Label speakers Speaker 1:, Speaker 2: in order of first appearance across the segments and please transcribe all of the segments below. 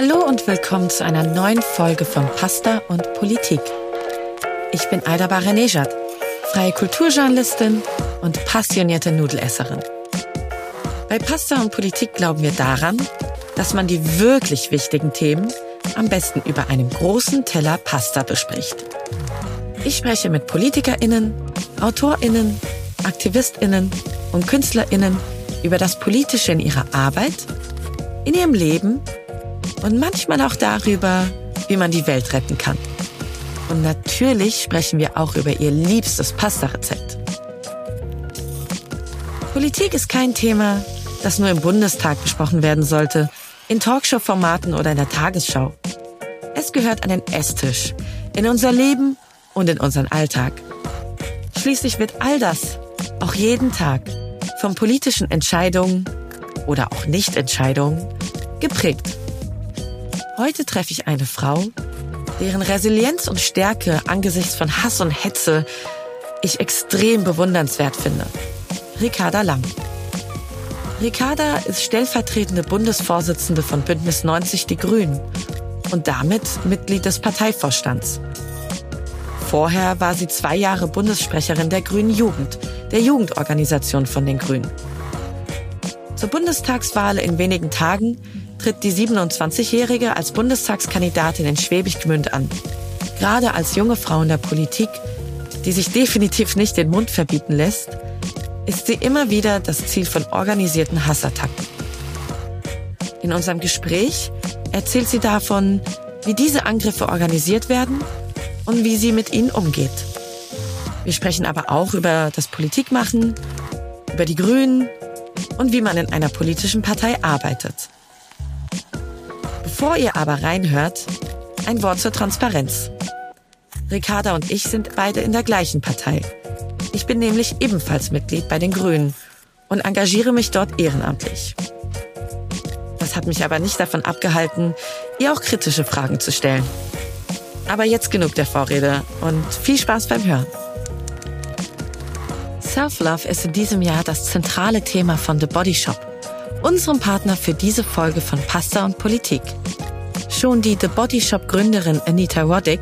Speaker 1: Hallo und willkommen zu einer neuen Folge von Pasta und Politik. Ich bin Aida Baranejad, freie Kulturjournalistin und passionierte Nudelesserin. Bei Pasta und Politik glauben wir daran, dass man die wirklich wichtigen Themen am besten über einem großen Teller Pasta bespricht. Ich spreche mit PolitikerInnen, AutorInnen, AktivistInnen und KünstlerInnen über das Politische in ihrer Arbeit, in ihrem Leben und manchmal auch darüber, wie man die Welt retten kann. Und natürlich sprechen wir auch über ihr liebstes Pasta-Rezept. Politik ist kein Thema, das nur im Bundestag besprochen werden sollte, in Talkshow-Formaten oder in der Tagesschau. Es gehört an den Esstisch, in unser Leben und in unseren Alltag. Schließlich wird all das auch jeden Tag von politischen Entscheidungen oder auch Nichtentscheidungen geprägt. Heute treffe ich eine Frau, deren Resilienz und Stärke angesichts von Hass und Hetze ich extrem bewundernswert finde. Ricarda Lang. Ricarda ist stellvertretende Bundesvorsitzende von Bündnis 90 Die Grünen und damit Mitglied des Parteivorstands. Vorher war sie zwei Jahre Bundessprecherin der Grünen Jugend, der Jugendorganisation von den Grünen. Zur Bundestagswahl in wenigen Tagen tritt die 27-Jährige als Bundestagskandidatin in Schwäbisch Gmünd an. Gerade als junge Frau in der Politik, die sich definitiv nicht den Mund verbieten lässt, ist sie immer wieder das Ziel von organisierten Hassattacken. In unserem Gespräch erzählt sie davon, wie diese Angriffe organisiert werden und wie sie mit ihnen umgeht. Wir sprechen aber auch über das Politikmachen, über die Grünen und wie man in einer politischen Partei arbeitet. Bevor ihr aber reinhört, ein Wort zur Transparenz. Ricarda und ich sind beide in der gleichen Partei. Ich bin nämlich ebenfalls Mitglied bei den Grünen und engagiere mich dort ehrenamtlich. Das hat mich aber nicht davon abgehalten, ihr auch kritische Fragen zu stellen. Aber jetzt genug der Vorrede und viel Spaß beim Hören. Self-Love ist in diesem Jahr das zentrale Thema von The Body Shop unserem Partner für diese Folge von Pasta und Politik. Schon die The Body Shop Gründerin Anita Roddick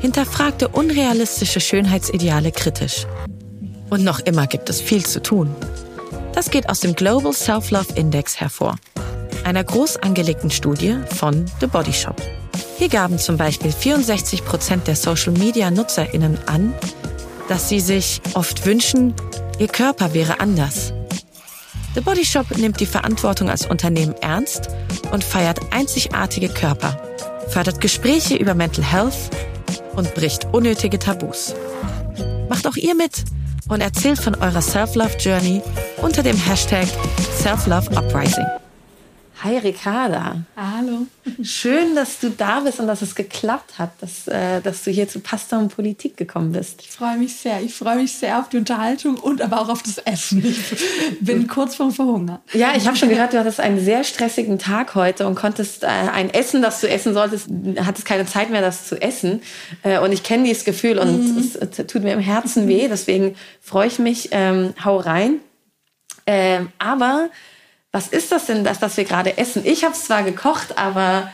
Speaker 1: hinterfragte unrealistische Schönheitsideale kritisch. Und noch immer gibt es viel zu tun. Das geht aus dem Global Self-Love Index hervor, einer groß angelegten Studie von The Body Shop. Hier gaben zum Beispiel 64 Prozent der Social-Media-NutzerInnen an, dass sie sich oft wünschen, ihr Körper wäre anders The Body Shop nimmt die Verantwortung als Unternehmen ernst und feiert einzigartige Körper, fördert Gespräche über Mental Health und bricht unnötige Tabus. Macht auch ihr mit und erzählt von eurer Self-Love Journey unter dem Hashtag Self-Love Uprising. Hi Ricarda.
Speaker 2: Hallo.
Speaker 1: Schön, dass du da bist und dass es geklappt hat, dass, äh, dass du hier zu Pasta und Politik gekommen bist.
Speaker 2: Ich freue mich sehr. Ich freue mich sehr auf die Unterhaltung und aber auch auf das Essen. Ich bin kurz vorm Verhungern.
Speaker 1: Ja, ich habe schon gehört, du hattest einen sehr stressigen Tag heute und konntest äh, ein Essen, das du essen solltest, hattest keine Zeit mehr, das zu essen. Äh, und ich kenne dieses Gefühl und mhm. es, es, tut mir im Herzen weh. Deswegen freue ich mich. Ähm, hau rein. Ähm, aber was ist das denn, das, was wir gerade essen? Ich habe es zwar gekocht, aber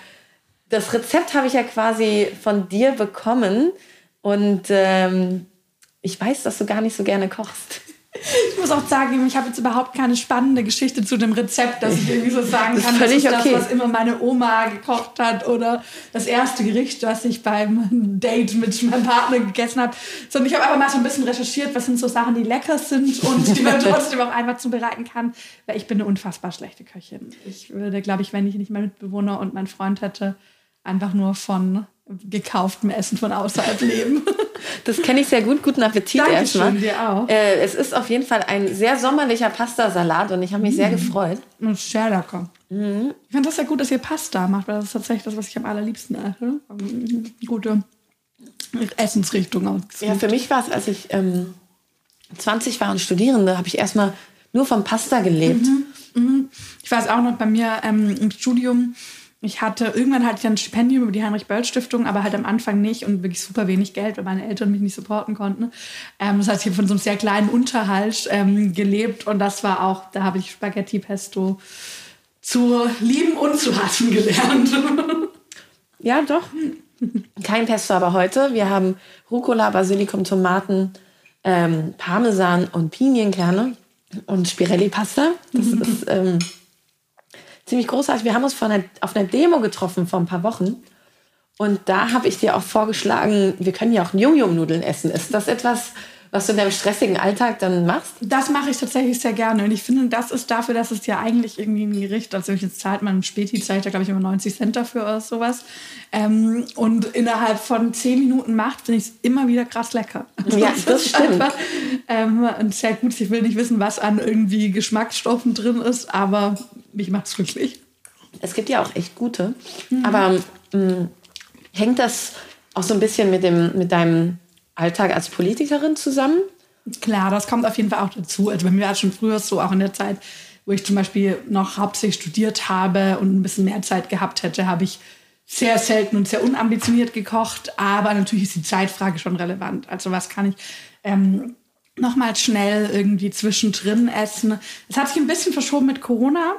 Speaker 1: das Rezept habe ich ja quasi von dir bekommen und ähm, ich weiß, dass du gar nicht so gerne kochst.
Speaker 2: Ich muss auch sagen, ich habe jetzt überhaupt keine spannende Geschichte zu dem Rezept, dass ich irgendwie so sagen kann, das ist, das, okay. was immer meine Oma gekocht hat oder das erste Gericht, was ich beim Date mit meinem Partner gegessen habe. Sondern ich habe einfach mal so ein bisschen recherchiert, was sind so Sachen, die lecker sind und die man trotzdem auch einfach zubereiten kann, weil ich bin eine unfassbar schlechte Köchin. Ich würde, glaube ich, wenn ich nicht meinen Mitbewohner und meinen Freund hätte, einfach nur von gekauftem Essen von außerhalb leben.
Speaker 1: Das kenne ich sehr gut. Guten Appetit
Speaker 2: Dankeschön,
Speaker 1: erstmal.
Speaker 2: dir auch.
Speaker 1: Äh, es ist auf jeden Fall ein sehr sommerlicher Pastasalat und ich habe mich mm. sehr gefreut.
Speaker 2: Und sehr lecker. Mm. Ich finde das ja gut, dass ihr Pasta macht, weil das ist tatsächlich das, was ich am allerliebsten esse. Gute Essensrichtung.
Speaker 1: Ja, für mich war es, als ich ähm, 20 war und Studierende, habe ich erstmal nur vom Pasta gelebt. Mhm.
Speaker 2: Mhm. Ich weiß auch noch bei mir ähm, im Studium ich hatte, irgendwann hatte ich ein Stipendium über die Heinrich-Böll-Stiftung, aber halt am Anfang nicht und wirklich super wenig Geld, weil meine Eltern mich nicht supporten konnten. Ähm, das heißt, ich habe von so einem sehr kleinen Unterhalt ähm, gelebt und das war auch, da habe ich Spaghetti Pesto zu lieben und zu hassen gelernt.
Speaker 1: ja, doch. Kein Pesto aber heute. Wir haben Rucola, Basilikum, Tomaten, ähm, Parmesan und Pinienkerne und Spirelli-Pasta. Das ist ähm, ziemlich großartig. Wir haben uns einer, auf einer Demo getroffen vor ein paar Wochen. Und da habe ich dir auch vorgeschlagen, wir können ja auch Yum-Yum-Nudeln essen. Ist das etwas, was du in deinem stressigen Alltag dann machst?
Speaker 2: Das mache ich tatsächlich sehr gerne. Und ich finde, das ist dafür, dass es ja eigentlich irgendwie ein Gericht, also jetzt zahlt man Späti, zahlt da glaube ich immer 90 Cent dafür oder sowas. Ähm, und innerhalb von 10 Minuten macht, finde ich es immer wieder krass lecker.
Speaker 1: Ja, das, das stimmt. Einfach,
Speaker 2: ähm, und sehr gut, ich will nicht wissen, was an irgendwie Geschmacksstoffen drin ist, aber mich macht es glücklich.
Speaker 1: Es gibt ja auch echt gute. Mhm. Aber mh, mm, hängt das auch so ein bisschen mit, dem, mit deinem Alltag als Politikerin zusammen?
Speaker 2: Klar, das kommt auf jeden Fall auch dazu. Also bei mir war es schon früher so, auch in der Zeit, wo ich zum Beispiel noch hauptsächlich studiert habe und ein bisschen mehr Zeit gehabt hätte, habe ich sehr selten und sehr unambitioniert gekocht. Aber natürlich ist die Zeitfrage schon relevant. Also was kann ich ähm, nochmal schnell irgendwie zwischendrin essen? Es hat sich ein bisschen verschoben mit Corona.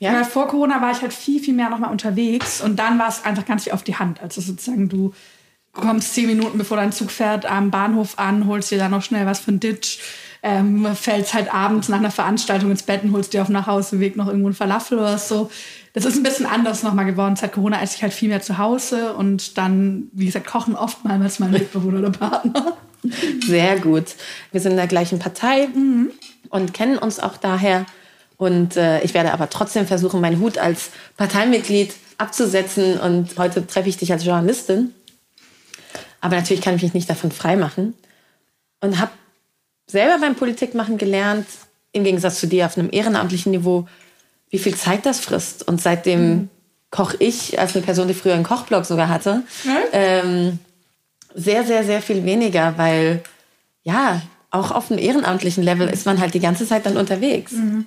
Speaker 2: Ja. Weil vor Corona war ich halt viel, viel mehr nochmal unterwegs und dann war es einfach ganz viel auf die Hand. Also sozusagen du kommst zehn Minuten bevor dein Zug fährt am Bahnhof an, holst dir dann noch schnell was ein Ditch, ähm, fällst halt abends nach einer Veranstaltung ins Bett und holst dir auf dem Nachhauseweg noch irgendwo ein Falafel oder so. Das ist ein bisschen anders nochmal geworden. Seit Corona esse ich halt viel mehr zu Hause und dann, wie gesagt, kochen oftmals mein Mitbewohner oder Partner.
Speaker 1: Sehr gut. Wir sind in der gleichen Partei mhm. und kennen uns auch daher. Und äh, ich werde aber trotzdem versuchen, meinen Hut als Parteimitglied abzusetzen. Und heute treffe ich dich als Journalistin. Aber natürlich kann ich mich nicht davon freimachen. Und habe selber beim Politikmachen gelernt, im Gegensatz zu dir auf einem ehrenamtlichen Niveau, wie viel Zeit das frisst. Und seitdem mhm. koche ich, als eine Person, die früher einen Kochblog sogar hatte, mhm. ähm, sehr, sehr, sehr viel weniger, weil ja, auch auf einem ehrenamtlichen Level ist man halt die ganze Zeit dann unterwegs. Mhm.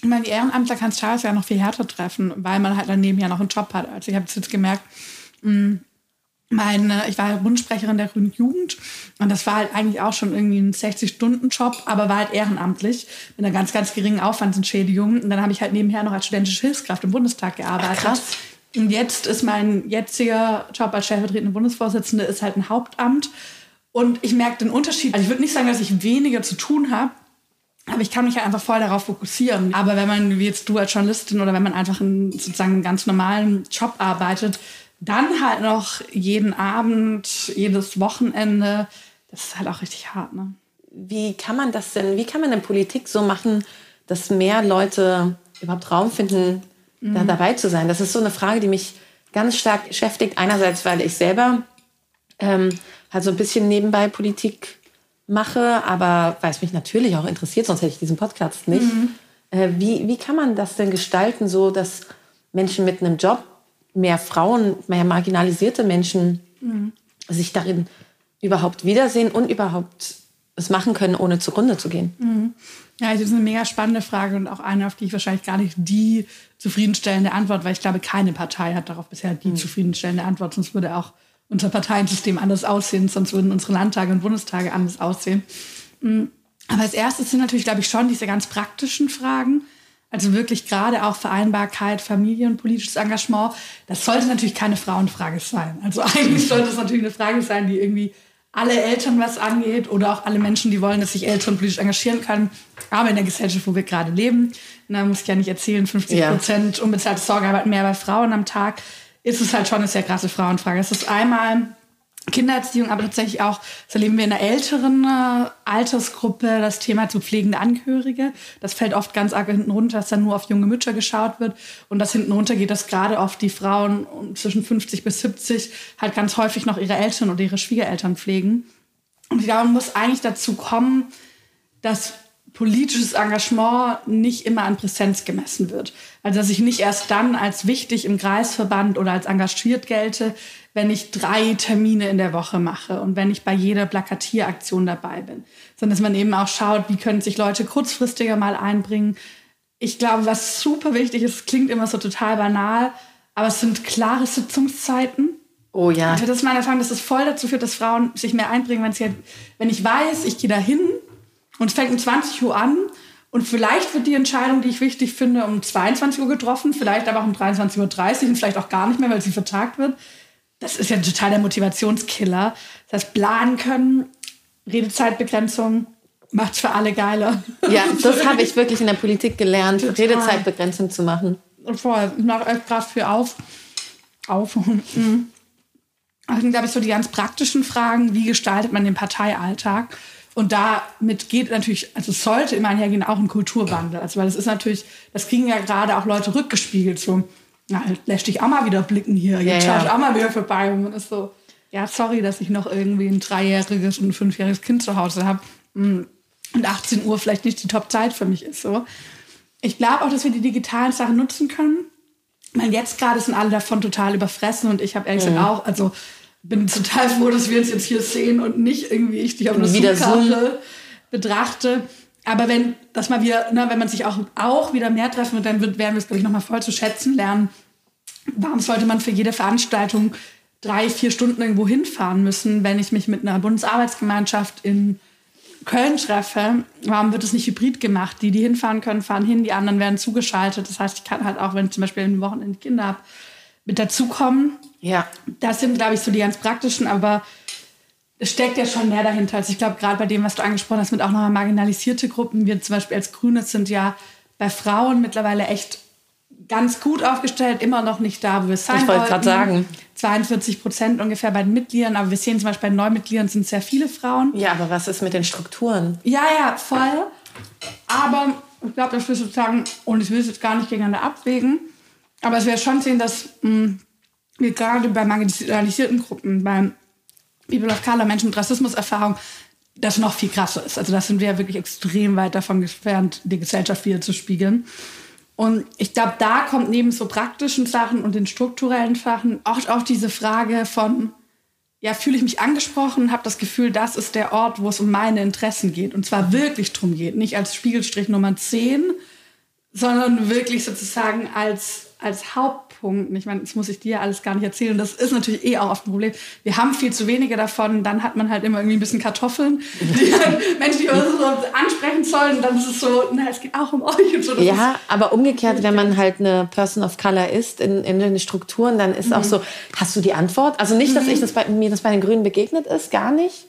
Speaker 2: Ich meine, die Ehrenamtler kann es teilweise ja noch viel härter treffen, weil man halt daneben ja noch einen Job hat. Also ich habe jetzt gemerkt, mh, mm, meine, ich war Bundsprecherin der Grünen Jugend und das war halt eigentlich auch schon irgendwie ein 60-Stunden-Job, aber war halt ehrenamtlich mit einer ganz, ganz geringen Aufwandsentschädigung. Und dann habe ich halt nebenher noch als studentische Hilfskraft im Bundestag gearbeitet. Ach, krass. Und jetzt ist mein jetziger Job als stellvertretende Bundesvorsitzende ist halt ein Hauptamt. Und ich merke den Unterschied. Also ich würde nicht sagen, dass ich weniger zu tun habe, aber ich kann mich halt einfach voll darauf fokussieren. Aber wenn man, wie jetzt du als Journalistin oder wenn man einfach einen, sozusagen einen ganz normalen Job arbeitet, dann halt noch jeden Abend, jedes Wochenende, das ist halt auch richtig hart. Ne?
Speaker 1: Wie kann man das denn, wie kann man denn Politik so machen, dass mehr Leute überhaupt Raum finden, mhm. da dabei zu sein? Das ist so eine Frage, die mich ganz stark beschäftigt. Einerseits, weil ich selber ähm, halt so ein bisschen nebenbei Politik mache, aber weil es mich natürlich auch interessiert, sonst hätte ich diesen Podcast nicht. Mhm. Äh, wie, wie kann man das denn gestalten, so dass Menschen mit einem Job, mehr Frauen, mehr marginalisierte Menschen mhm. sich darin überhaupt wiedersehen und überhaupt es machen können, ohne zugrunde zu gehen?
Speaker 2: Mhm. Ja, das ist eine mega spannende Frage und auch eine, auf die ich wahrscheinlich gar nicht die zufriedenstellende Antwort, weil ich glaube, keine Partei hat darauf bisher die mhm. zufriedenstellende Antwort, sonst würde auch unser Parteiensystem anders aussehen, sonst würden unsere Landtage und Bundestage anders aussehen. Mm, aber als erstes sind natürlich, glaube ich, schon diese ganz praktischen Fragen. Also wirklich gerade auch Vereinbarkeit, Familie und politisches Engagement. Das sollte natürlich keine Frauenfrage sein. Also eigentlich sollte es natürlich eine Frage sein, die irgendwie alle Eltern was angeht oder auch alle Menschen, die wollen, dass sich Eltern politisch engagieren können. Aber in der Gesellschaft, wo wir gerade leben, da muss ich ja nicht erzählen, 50 Prozent ja. unbezahlte Sorgearbeit mehr bei Frauen am Tag ist es halt schon eine sehr krasse Frauenfrage. Es ist einmal Kindererziehung, aber tatsächlich auch, das erleben wir in einer älteren äh, Altersgruppe, das Thema zu pflegende Angehörige. Das fällt oft ganz arg hinten runter, dass dann nur auf junge Mütter geschaut wird. Und das hinten runter geht, dass gerade oft die Frauen zwischen 50 bis 70 halt ganz häufig noch ihre Eltern oder ihre Schwiegereltern pflegen. Und ich glaube, man muss eigentlich dazu kommen, dass politisches Engagement nicht immer an Präsenz gemessen wird. Also dass ich nicht erst dann als wichtig im Kreisverband oder als engagiert gelte, wenn ich drei Termine in der Woche mache und wenn ich bei jeder Plakatieraktion dabei bin, sondern dass man eben auch schaut, wie können sich Leute kurzfristiger mal einbringen. Ich glaube, was super wichtig ist, klingt immer so total banal, aber es sind klare Sitzungszeiten.
Speaker 1: Oh ja.
Speaker 2: Also das ist meine Erfahrung, dass es voll dazu führt, dass Frauen sich mehr einbringen, wenn, sie, wenn ich weiß, ich gehe da hin und es fängt um 20 Uhr an Und vielleicht wird die Entscheidung, die ich wichtig finde, um 22 Uhr getroffen, vielleicht aber auch um 23.30 Uhr und vielleicht auch gar nicht mehr, weil sie vertagt wird. Das ist ja total der Motivationskiller. Das heißt, planen können, Redezeitbegrenzung, macht es für alle geiler.
Speaker 1: Ja, das habe ich wirklich in der Politik gelernt, total. Redezeitbegrenzung zu machen.
Speaker 2: Und vorher, ich mache echt gerade viel auf. Auf. Das sind, glaube ich, so die ganz praktischen Fragen. Wie gestaltet man den Parteialltag? Und damit geht natürlich, also sollte immer einhergehen, auch ein Kulturwandel. Also, weil es ist natürlich, das kriegen ja gerade auch Leute rückgespiegelt. So, na, lässt dich auch mal wieder blicken hier. Jetzt ja, schaue ich auch mal wieder vorbei. Und man ist so, ja, sorry, dass ich noch irgendwie ein dreijähriges und ein fünfjähriges Kind zu Hause habe. Hm. Und 18 Uhr vielleicht nicht die Top-Zeit für mich ist. So. Ich glaube auch, dass wir die digitalen Sachen nutzen können. Ich meine, jetzt gerade sind alle davon total überfressen und ich habe ehrlich gesagt auch, also bin total froh, dass wir uns jetzt hier sehen und nicht irgendwie ich dich auf einer wieder Zoom-Karte betrachte. Aber wenn das mal wieder, ne, wenn man sich auch, auch wieder mehr treffen wird, dann wird, werden wir es, glaube ich, nochmal voll zu schätzen lernen. Warum sollte man für jede Veranstaltung drei, vier Stunden irgendwo hinfahren müssen, wenn ich mich mit einer Bundesarbeitsgemeinschaft in Köln treffe? Warum wird es nicht hybrid gemacht? Die, die hinfahren können, fahren hin, die anderen werden zugeschaltet. Das heißt, ich kann halt auch, wenn ich zum Beispiel ein Wochenende Kinder habe, mit dazukommen. Ja. Das sind, glaube ich, so die ganz praktischen, aber es steckt ja schon mehr dahinter. Also ich glaube, gerade bei dem, was du angesprochen hast, mit auch nochmal marginalisierte Gruppen, wir zum Beispiel als Grüne sind ja bei Frauen mittlerweile echt ganz gut aufgestellt, immer noch nicht da, wo wir sein Ich wollte gerade sagen. 42 Prozent ungefähr bei den Mitgliedern, aber wir sehen zum Beispiel bei den Neumitgliedern sind sehr viele Frauen.
Speaker 1: Ja, aber was ist mit den Strukturen?
Speaker 2: Ja, ja, voll. Aber ich glaube, das will sozusagen, und ich will es jetzt gar nicht gegeneinander abwägen, aber es wäre schon sehen, dass mh, hm, wir gerade bei marginalisierten Gruppen, beim People of Color, Menschen mit Rassismuserfahrung, das noch viel krasser ist. Also das sind wir ja wirklich extrem weit davon entfernt, die Gesellschaft wieder zu spiegeln. Und ich glaube, da kommt neben so praktischen Sachen und den strukturellen Sachen oft auch diese Frage von, ja, fühle ich mich angesprochen, habe das Gefühl, das ist der Ort, wo es um meine Interessen geht. Und zwar wirklich drum geht. Nicht als Spiegelstrich Nummer 10, sondern wirklich sozusagen als, als Hauptpunkt. Ich meine, das muss ich dir alles gar nicht erzählen. Das ist natürlich eh auch oft ein Problem. Wir haben viel zu wenige davon. Dann hat man halt immer irgendwie ein bisschen Kartoffeln, die Menschen, die uns so ansprechen sollen. Und dann ist es so, na, es geht auch um euch und so. Das
Speaker 1: ja, aber umgekehrt, wenn man halt eine Person of Color ist in, in den Strukturen, dann ist mhm. auch so, hast du die Antwort? Also nicht, dass mhm. ich das bei, mir das bei den Grünen begegnet ist, gar nicht.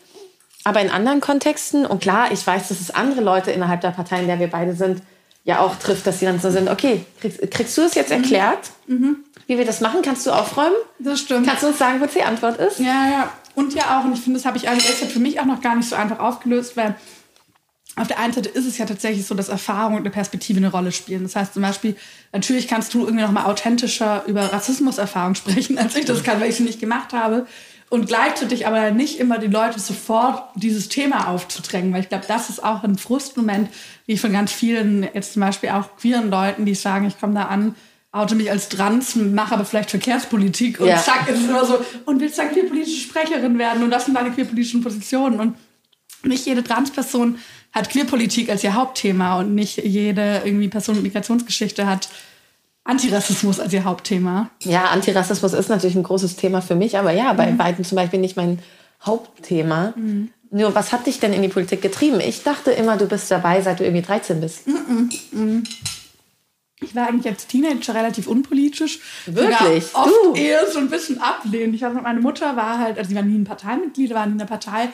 Speaker 1: Aber in anderen Kontexten, und klar, ich weiß, dass es andere Leute innerhalb der Partei, in der wir beide sind, ja auch trifft, dass sie dann so sind, okay, kriegst, kriegst du es jetzt erklärt, mhm. wie wir das machen? Kannst du aufräumen?
Speaker 2: Das stimmt.
Speaker 1: Kannst du uns sagen, was die Antwort ist?
Speaker 2: Ja, ja. Und ja auch, und ich finde, das habe ich eigentlich für mich auch noch gar nicht so einfach aufgelöst, weil auf der einen Seite ist es ja tatsächlich so, dass Erfahrung und eine Perspektive eine Rolle spielen. Das heißt zum Beispiel, natürlich kannst du irgendwie noch mal authentischer über Rassismuserfahrung sprechen, als ich das kann, weil ich sie nicht gemacht habe und gleichzeitig aber nicht immer die Leute sofort dieses Thema aufzudrängen, weil ich glaube, das ist auch ein Frustmoment, wie ich von ganz vielen, jetzt zum Beispiel auch queeren Leuten, die sagen, ich komme da an, oute mich als Trans, mache aber vielleicht Verkehrspolitik und ja. zack, ist es immer so, und willst dann queerpolitische Sprecherin werden und das sind deine queerpolitischen Positionen und nicht jede Transperson hat Queerpolitik als ihr Hauptthema und nicht jede irgendwie Person mit Migrationsgeschichte hat Antirassismus als ihr Hauptthema.
Speaker 1: Ja, Antirassismus ist natürlich ein großes Thema für mich, aber ja, bei mhm. beiden zum Beispiel nicht mein Hauptthema. Mhm. Nur, was hat dich denn in die Politik getrieben? Ich dachte immer, du bist dabei, seit du irgendwie 13 bist. Mhm.
Speaker 2: mhm. Ich war eigentlich als Teenager relativ unpolitisch.
Speaker 1: Wirklich?
Speaker 2: Sogar oft du? eher so ein bisschen ablehnend. Ich weiß, meine Mutter war halt, also sie war nie ein Parteimitglied, war nie in der Partei,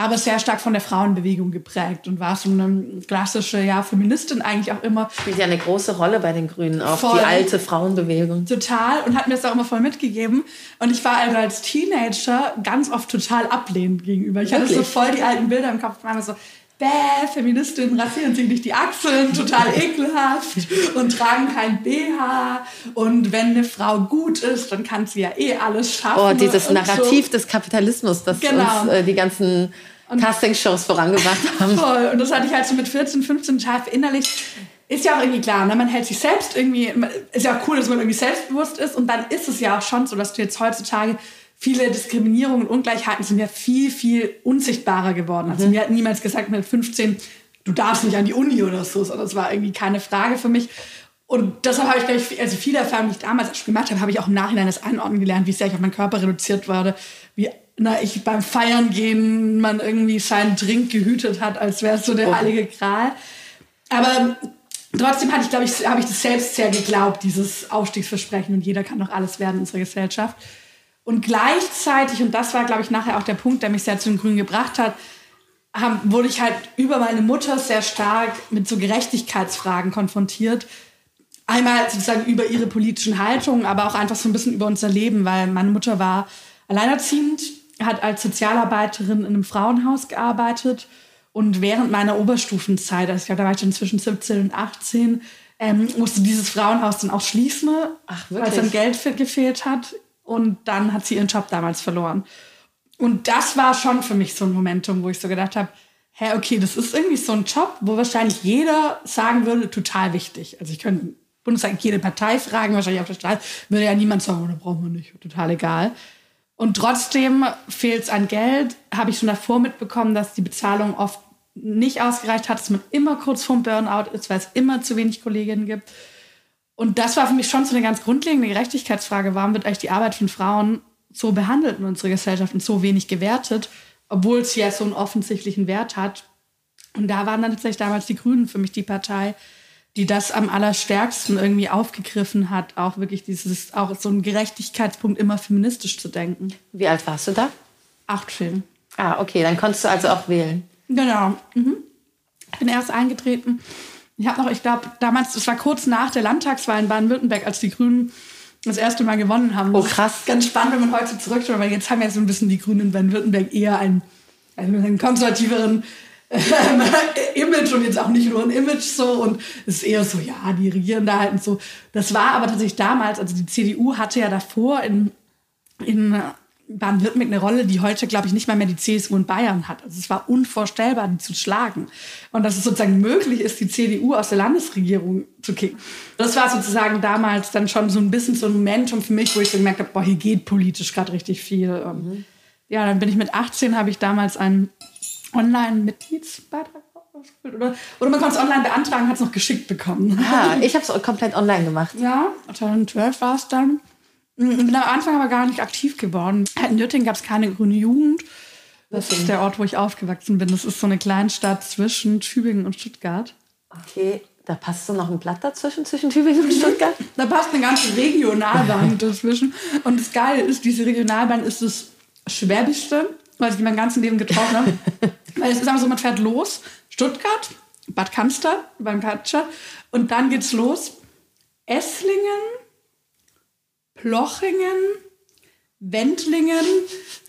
Speaker 2: aber sehr stark von der Frauenbewegung geprägt und war so eine klassische ja, Feministin eigentlich auch immer.
Speaker 1: Spielt ja eine große Rolle bei den Grünen, auch voll. die alte Frauenbewegung.
Speaker 2: Total und hat mir das auch immer voll mitgegeben. Und ich war also als Teenager ganz oft total ablehnend gegenüber. Ich Wirklich? hatte so voll die alten Bilder im Kopf, war so, bäh, Feministinnen rasieren sich nicht die Achseln, total ekelhaft und tragen kein BH. Und wenn eine Frau gut ist, dann kann sie ja eh alles schaffen.
Speaker 1: Oh, dieses Narrativ so. des Kapitalismus, das genau. uns äh, die ganzen Castingshows vorangebracht haben.
Speaker 2: Voll. Und das hatte ich halt so mit 14, 15 total verinnerlicht. Ist ja auch irgendwie klar, ne? man hält sich selbst irgendwie, ist ja auch cool, dass man irgendwie selbstbewusst ist. Und dann ist es ja auch schon so, dass du jetzt heutzutage viele Diskriminierungen und Ungleichheiten sind ja viel, viel unsichtbarer geworden. Also mhm. mir hat niemals gesagt mit 15, du darfst nicht an die Uni oder so, sondern das war irgendwie keine Frage für mich. Und deshalb habe ich, glaube ich, also viele Erfahrungen, die ich damals schon gemacht habe, habe ich auch im Nachhinein das einordnen gelernt, wie sehr ich auf meinen Körper reduziert wurde, wie na, ich beim Feiern gehen man irgendwie seinen Drink gehütet hat, als wäre es so der oh. heilige Gral. Aber trotzdem hatte ich, glaube ich, habe ich das selbst sehr geglaubt, dieses Aufstiegsversprechen und jeder kann doch alles werden in unserer Gesellschaft. Und gleichzeitig, und das war, glaube ich, nachher auch der Punkt, der mich sehr zu den Grünen gebracht hat, haben, wurde ich halt über meine Mutter sehr stark mit so Gerechtigkeitsfragen konfrontiert. Einmal sozusagen über ihre politischen Haltungen, aber auch einfach so ein bisschen über unser Leben, weil meine Mutter war alleinerziehend, hat als Sozialarbeiterin in einem Frauenhaus gearbeitet und während meiner Oberstufenzeit, also ich glaube, da war ich dann zwischen 17 und 18, ähm, musste dieses Frauenhaus dann auch schließen, weil es dann Geld gefehlt hat. Und dann hat sie ihren Job damals verloren. Und das war schon für mich so ein Momentum, wo ich so gedacht habe, hä, okay, das ist irgendwie so ein Job, wo wahrscheinlich jeder sagen würde, total wichtig. Also ich könnte Bundestag jede Partei fragen, wahrscheinlich auf der Straße, würde ja niemand sagen, oh, da brauchen wir nicht, total egal. Und trotzdem fehlt es an Geld. Habe ich schon davor mitbekommen, dass die Bezahlung oft nicht ausgereicht hat, dass man immer kurz vorm Burnout ist, weil es immer zu wenig Kolleginnen gibt. Und das war für mich schon so eine ganz grundlegende Gerechtigkeitsfrage. Warum wird eigentlich die Arbeit von Frauen so behandelt in unserer Gesellschaft und so wenig gewertet, obwohl es ja so einen offensichtlichen Wert hat. Und da waren dann tatsächlich damals die Grünen für mich die Partei, die das am allerstärksten irgendwie aufgegriffen hat, auch wirklich dieses, auch so ein Gerechtigkeitspunkt immer feministisch zu denken.
Speaker 1: Wie alt warst du da?
Speaker 2: Acht Filme.
Speaker 1: Ah, okay, dann konntest du also auch wählen.
Speaker 2: Genau. Mhm. Ich bin erst eingetreten. Ich habe noch, ich glaube, damals, das war kurz nach der Landtagswahl in Baden-Württemberg, als die Grünen das erste Mal gewonnen haben.
Speaker 1: Oh, krass.
Speaker 2: Ganz spannend, wenn man heute zurückschaut, weil jetzt haben ja so ein bisschen die Grünen in Baden-Württemberg eher einen, einen konservativeren Image und jetzt auch nicht nur ein Image so und es ist eher so, ja, die regieren da halt und so. Das war aber tatsächlich damals, also die CDU hatte ja davor in, in Baden-Württemberg eine Rolle, die heute, glaube ich, nicht mal mehr die CSU in Bayern hat. Also es war unvorstellbar, die zu schlagen. Und dass es sozusagen möglich ist, die CDU aus der Landesregierung zu kicken. Das war sozusagen damals dann schon so ein bisschen so ein Momentum für mich, wo ich so gemerkt habe, boah, hier geht politisch gerade richtig viel. Und mhm. ja, dann bin ich mit 18, habe ich damals einen Online-Mitgliedsbeitrag oder, oder man konnte es online beantragen, hat es noch geschickt bekommen.
Speaker 1: Ah, ich habe es komplett online gemacht.
Speaker 2: Ja, 2012 war es dann. Ich bin am Anfang aber gar nicht aktiv geworden. In Nürtingen gab es keine grüne Jugend. Das ist der Ort, wo ich aufgewachsen bin. Das ist so eine Kleinstadt zwischen Tübingen und Stuttgart.
Speaker 1: Okay, da passt so noch ein Blatt dazwischen, zwischen Tübingen und Stuttgart?
Speaker 2: da passt eine ganze Regionalbahn dazwischen. Und das Geile ist, diese Regionalbahn ist das Schwäbischste, was ich in meinem ganzen Leben getroffen habe. Weil es ist einfach so, man fährt los, Stuttgart, Bad Cannstatt, beim Katscher, und dann geht's los. Esslingen, Plochingen, Wendlingen,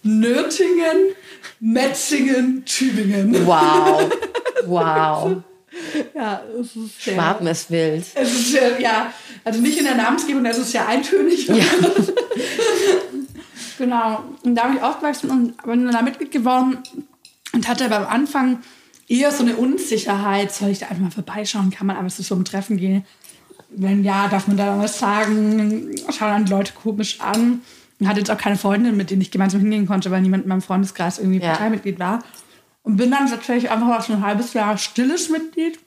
Speaker 2: Nürtingen, Metzingen, Tübingen.
Speaker 1: Wow. Wow.
Speaker 2: ja, es ist
Speaker 1: sehr, Schwaben ist wild.
Speaker 2: Es ist ja, also nicht in der Namensgebung, es ist ja eintönig. Ja. genau. Und da bin ich aufgewachsen und bin dann da Mitglied geworden und hatte aber am Anfang eher so eine Unsicherheit. Soll ich da einfach mal vorbeischauen? Kann man einfach so zum Treffen gehen? wenn ja, darf man da was sagen? Schauen dann die Leute komisch an. Und hatte jetzt auch keine Freundin, mit denen ich gemeinsam hingehen konnte, weil niemand in meinem Freundeskreis irgendwie ja. Parteimitglied war. Und bin dann tatsächlich einfach so ein halbes Jahr stilles Mitglied.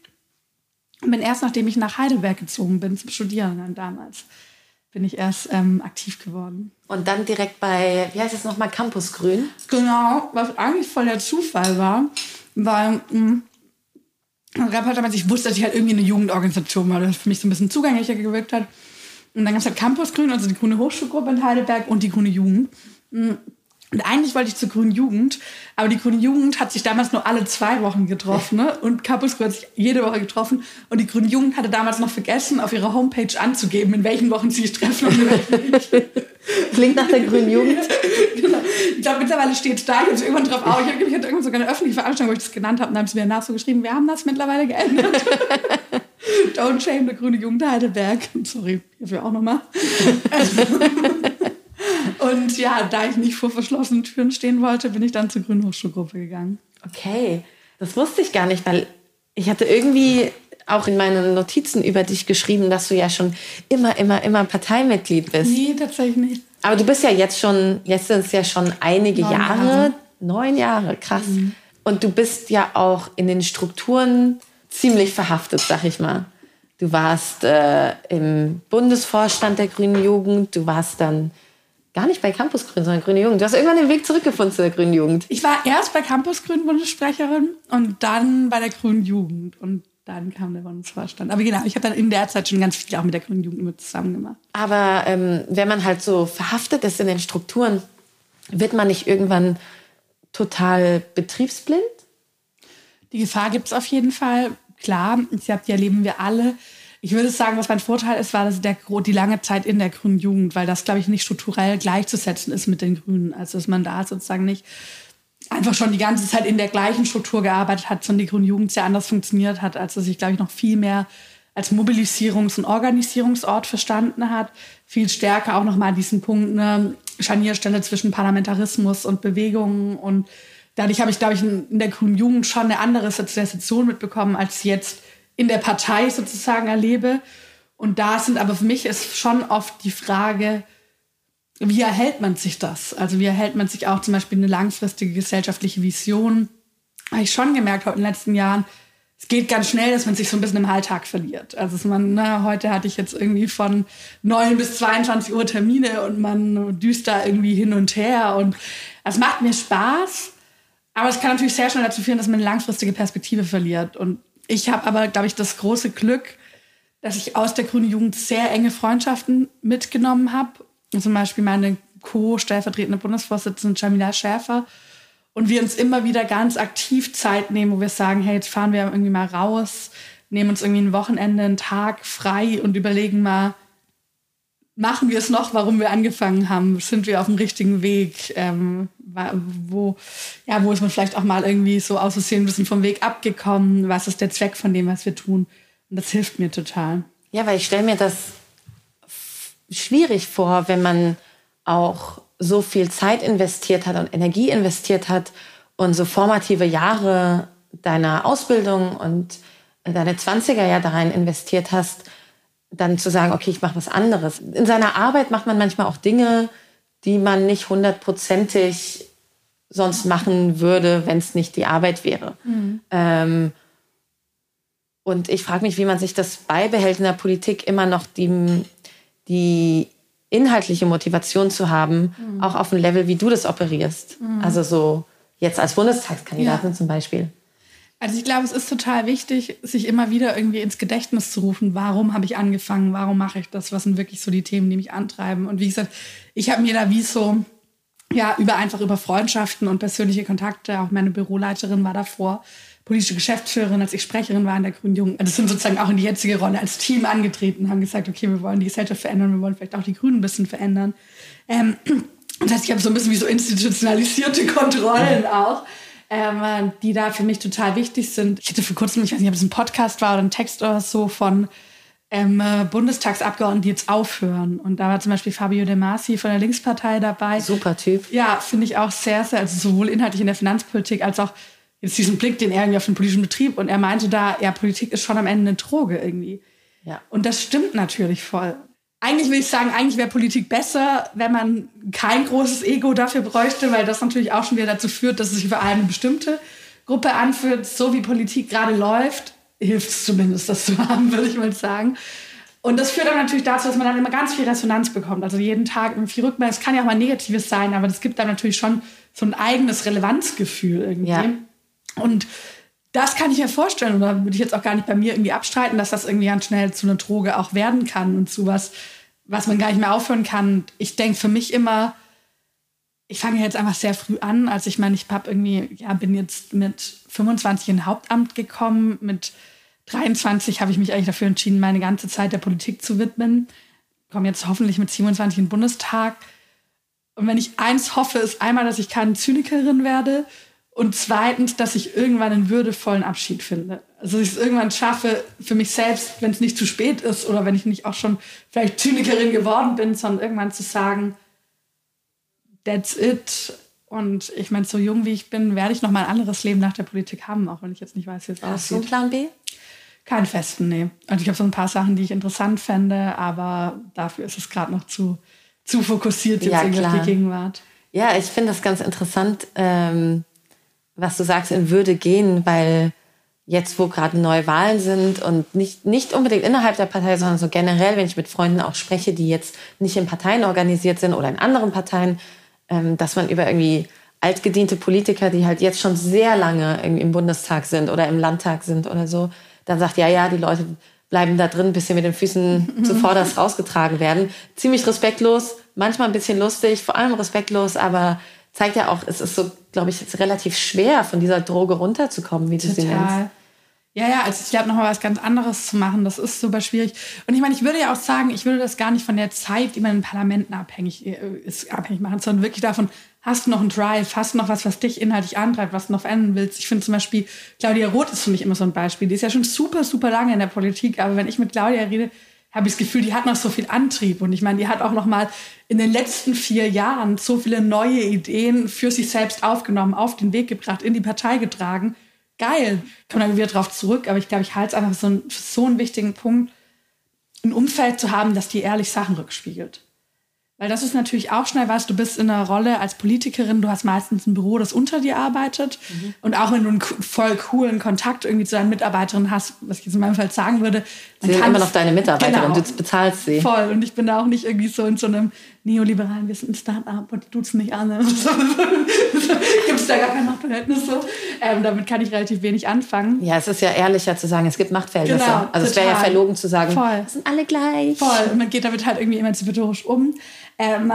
Speaker 2: Und bin erst, nachdem ich nach Heidelberg gezogen bin, zum Studieren dann damals, bin ich erst ähm, aktiv geworden.
Speaker 1: Und dann direkt bei, wie heißt es nochmal, Campus Grün?
Speaker 2: Genau, was eigentlich voll der Zufall war, weil mh, hm, Rap hat damals, ich wusste, dass ich halt irgendwie eine Jugendorganisation war, das für mich so ein bisschen zugänglicher gewirkt hat. Und dann gab es halt Campus Grün, also die Grüne Hochschulgruppe in Heidelberg und die Grüne Jugend. Mhm. Und eigentlich wollte ich zur Grünen Jugend, aber die Grüne Jugend hat sich damals nur alle zwei Wochen getroffen ne? und Grün hat sich jede Woche getroffen. Und die Grüne Jugend hatte damals noch vergessen, auf ihrer Homepage anzugeben, in welchen Wochen sie sich treffen und in welchen nicht.
Speaker 1: Klingt nach der Grünen Jugend.
Speaker 2: genau. Ich glaube, mittlerweile steht da. Ich habe irgendwann drauf auch. Ich, hatte irgendwann sogar eine öffentliche Veranstaltung, wo ich das genannt habe. Und dann haben sie mir danach so geschrieben, wir haben das mittlerweile geändert. Don't shame der Grüne Jugend Heidelberg. Sorry, hierfür auch nochmal. Und ja, da ich nicht vor verschlossenen Türen stehen wollte, bin ich dann zur Grünen Hochschulgruppe gegangen.
Speaker 1: Okay, das wusste ich gar nicht, weil ich hatte irgendwie auch in meinen Notizen über dich geschrieben, dass du ja schon immer, immer, immer Parteimitglied bist.
Speaker 2: Nee, tatsächlich nicht.
Speaker 1: Aber du bist ja jetzt schon, jetzt sind es ja schon einige neun Jahre, Jahre, neun Jahre, krass. Mhm. Und du bist ja auch in den Strukturen ziemlich verhaftet, sag ich mal. Du warst äh, im Bundesvorstand der Grünen Jugend, du warst dann gar nicht bei Campus Grün, sondern Grüne Jugend. Du hast irgendwann den Weg zurückgefunden zu der Grünen Jugend.
Speaker 2: Ich war erst bei Campus Grün Bundessprecherin und dann bei der Grünen Jugend. Und dann kam der Bundesvorstand. Aber genau, ich habe dann in der Zeit schon ganz viel auch mit der Grünen Jugend mit zusammen gemacht.
Speaker 1: Aber ähm, wenn man halt so verhaftet ist in den Strukturen, wird man nicht irgendwann total betriebsblind?
Speaker 2: Die Gefahr gibt es auf jeden Fall. Klar, ich glaube, die erleben wir alle. Ich würde sagen, was mein Vorteil ist, war dass der, die lange Zeit in der grünen Jugend, weil das, glaube ich, nicht strukturell gleichzusetzen ist mit den Grünen. Also, dass man da sozusagen nicht einfach schon die ganze Zeit in der gleichen Struktur gearbeitet hat, sondern die grüne Jugend sehr anders funktioniert hat, als dass sich, glaube ich, noch viel mehr als Mobilisierungs- und Organisierungsort verstanden hat. Viel stärker auch nochmal diesen Punkt, eine Scharnierstelle zwischen Parlamentarismus und Bewegungen. Und dadurch habe ich, glaube ich, in der grünen Jugend schon eine andere Sozialisation mitbekommen, als jetzt in der Partei sozusagen erlebe. Und da sind aber für mich ist schon oft die Frage, wie erhält man sich das? Also wie erhält man sich auch zum Beispiel eine langfristige gesellschaftliche Vision? Habe ich schon gemerkt heute in den letzten Jahren, es geht ganz schnell, dass man sich so ein bisschen im Alltag verliert. Also man, ne, heute hatte ich jetzt irgendwie von 9 bis 22 Uhr Termine und man düst da irgendwie hin und her und es macht mir Spaß, aber es kann natürlich sehr schnell dazu führen, dass man eine langfristige Perspektive verliert. Und ich habe aber, glaube ich, das große Glück, dass ich aus der grünen Jugend sehr enge Freundschaften mitgenommen habe zum Beispiel meine Co-stellvertretende Bundesvorsitzende Jamila Schäfer. Und wir uns immer wieder ganz aktiv Zeit nehmen, wo wir sagen, hey, jetzt fahren wir irgendwie mal raus, nehmen uns irgendwie ein Wochenende, einen Tag frei und überlegen mal, machen wir es noch, warum wir angefangen haben? Sind wir auf dem richtigen Weg? Ähm, wo, ja, wo ist man vielleicht auch mal irgendwie so aus Versehen ein bisschen vom Weg abgekommen? Was ist der Zweck von dem, was wir tun? Und das hilft mir total.
Speaker 1: Ja, weil ich stelle mir das schwierig vor, wenn man auch so viel Zeit investiert hat und Energie investiert hat und so formative Jahre deiner Ausbildung und deine 20er ja darin investiert hast, dann zu sagen, okay, ich mache was anderes. In seiner Arbeit macht man manchmal auch Dinge, die man nicht hundertprozentig sonst machen würde, wenn es nicht die Arbeit wäre. Mhm. Ähm, und ich frage mich, wie man sich das beibehält in der Politik, immer noch die, die inhaltliche Motivation zu haben, mhm. auch auf dem Level, wie du das operierst. Mhm. Also so jetzt als Bundestagskandidatin ja. zum Beispiel.
Speaker 2: Also ich glaube, es ist total wichtig, sich immer wieder irgendwie ins Gedächtnis zu rufen, warum habe ich angefangen, warum mache ich das, was sind wirklich so die Themen, die mich antreiben. Und wie gesagt, ich habe mir da wie so, ja, über einfach über Freundschaften und persönliche Kontakte, auch meine Büroleiterin war davor, politische Geschäftsführerin, als ich Sprecherin war in der Grünen Jugend. Also sind sozusagen auch in die jetzige Rolle als Team angetreten, haben gesagt, okay, wir wollen die Gesellschaft verändern, wir wollen vielleicht auch die Grünen ein bisschen verändern. Ähm, das heißt, ich habe so ein bisschen wie so institutionalisierte Kontrollen auch. Ähm, die da für mich total wichtig sind. Ich hatte vor kurzem, ich weiß nicht, ob es ein Podcast war oder ein Text oder so von ähm, äh, Bundestagsabgeordneten, die jetzt aufhören. Und da war zum Beispiel Fabio De Masi von der Linkspartei dabei.
Speaker 1: Super Typ.
Speaker 2: Ja, finde ich auch sehr, sehr, also sowohl inhaltlich in der Finanzpolitik als auch jetzt diesen Blick, den er irgendwie auf den politischen Betrieb und er meinte da, ja, Politik ist schon am Ende eine Droge irgendwie. Ja. Und das stimmt natürlich voll. Eigentlich will ich sagen, eigentlich wäre Politik besser, wenn man kein großes Ego dafür bräuchte, weil das natürlich auch schon wieder dazu führt, dass es sich für eine bestimmte Gruppe anfühlt. So wie Politik gerade läuft, hilft es zumindest, das zu haben, würde ich mal sagen. Und das führt dann natürlich dazu, dass man dann immer ganz viel Resonanz bekommt. Also jeden Tag viel Rückmeldung. Es kann ja auch mal Negatives sein, aber es gibt dann natürlich schon so ein eigenes Relevanzgefühl irgendwie. Ja. Und das kann ich mir vorstellen, oder würde ich jetzt auch gar nicht bei mir irgendwie abstreiten, dass das irgendwie ganz schnell zu einer Droge auch werden kann und zu was, was man gar nicht mehr aufhören kann. Ich denke für mich immer, ich fange jetzt einfach sehr früh an. Also ich meine, ich habe irgendwie, ja, bin jetzt mit 25 in Hauptamt gekommen, mit 23 habe ich mich eigentlich dafür entschieden, meine ganze Zeit der Politik zu widmen. Komme jetzt hoffentlich mit 27 in den Bundestag. Und wenn ich eins hoffe, ist einmal, dass ich keine Zynikerin werde und zweitens, dass ich irgendwann einen würdevollen Abschied finde. Also, dass ich es irgendwann schaffe, für mich selbst, wenn es nicht zu spät ist oder wenn ich nicht auch schon vielleicht Zynikerin geworden bin, sondern irgendwann zu sagen, that's it. Und ich meine, so jung wie ich bin, werde ich noch mal ein anderes Leben nach der Politik haben, auch wenn ich jetzt nicht weiß, wie es aussieht. Hast du einen
Speaker 1: Plan B?
Speaker 2: Keinen festen, nee. Also ich habe so ein paar Sachen, die ich interessant fände, aber dafür ist es gerade noch zu, zu fokussiert jetzt ja, auf die Gegenwart.
Speaker 1: Ja, ich finde das ganz interessant. Ähm was du sagst, in Würde gehen, weil jetzt, wo gerade neue Wahlen sind und nicht, nicht unbedingt innerhalb der Partei, sondern so generell, wenn ich mit Freunden auch spreche, die jetzt nicht in Parteien organisiert sind oder in anderen Parteien, ähm, dass man über irgendwie altgediente Politiker, die halt jetzt schon sehr lange irgendwie im Bundestag sind oder im Landtag sind oder so, dann sagt, ja, ja, die Leute bleiben da drin, bis sie mit den Füßen zuvorderst rausgetragen werden. Ziemlich respektlos, manchmal ein bisschen lustig, vor allem respektlos, aber zeigt ja auch, es ist so, glaube ich, jetzt relativ schwer, von dieser Droge runterzukommen, wie du Total. sie nennst.
Speaker 2: Ja, ja, also ich glaube, nochmal was ganz anderes zu machen, das ist super schwierig. Und ich meine, ich würde ja auch sagen, ich würde das gar nicht von der Zeit, die man in Parlamenten abhängig äh, ist, abhängig machen, sondern wirklich davon, hast du noch einen Drive, hast du noch was, was dich inhaltlich antreibt, was du noch verändern willst. Ich finde zum Beispiel, Claudia Roth ist für mich immer so ein Beispiel. Die ist ja schon super, super lange in der Politik, aber wenn ich mit Claudia rede, habe ich das Gefühl, die hat noch so viel Antrieb. Und ich meine, die hat auch noch mal in den letzten vier Jahren so viele neue Ideen für sich selbst aufgenommen, auf den Weg gebracht, in die Partei getragen geil, kommen dann wieder drauf zurück. Aber ich glaube, ich halte es einfach so, ein, so einen wichtigen Punkt, ein Umfeld zu haben, das dir ehrlich Sachen rückspiegelt. Weil das ist natürlich auch schnell was, du bist in einer Rolle als Politikerin, du hast meistens ein Büro, das unter dir arbeitet. Mhm. Und auch wenn du einen voll coolen Kontakt irgendwie zu deinen Mitarbeiterinnen hast, was ich jetzt in meinem Fall sagen würde.
Speaker 1: Sie sind immer noch deine Mitarbeiterin, genau, du bezahlst sie.
Speaker 2: Voll. Und ich bin da auch nicht irgendwie so in so einem neoliberalen, wir sind ein Start-up und die duzen nicht an. gibt es da gar kein Machtverhältnis so. Ähm, damit kann ich relativ wenig anfangen.
Speaker 1: Ja, es ist ja ehrlicher zu sagen, es gibt Machtverhältnisse. Genau, also es wäre ja verlogen zu sagen,
Speaker 2: Voll.
Speaker 1: sind alle gleich.
Speaker 2: Voll. Und man geht damit halt irgendwie emanzipatorisch um. Ähm,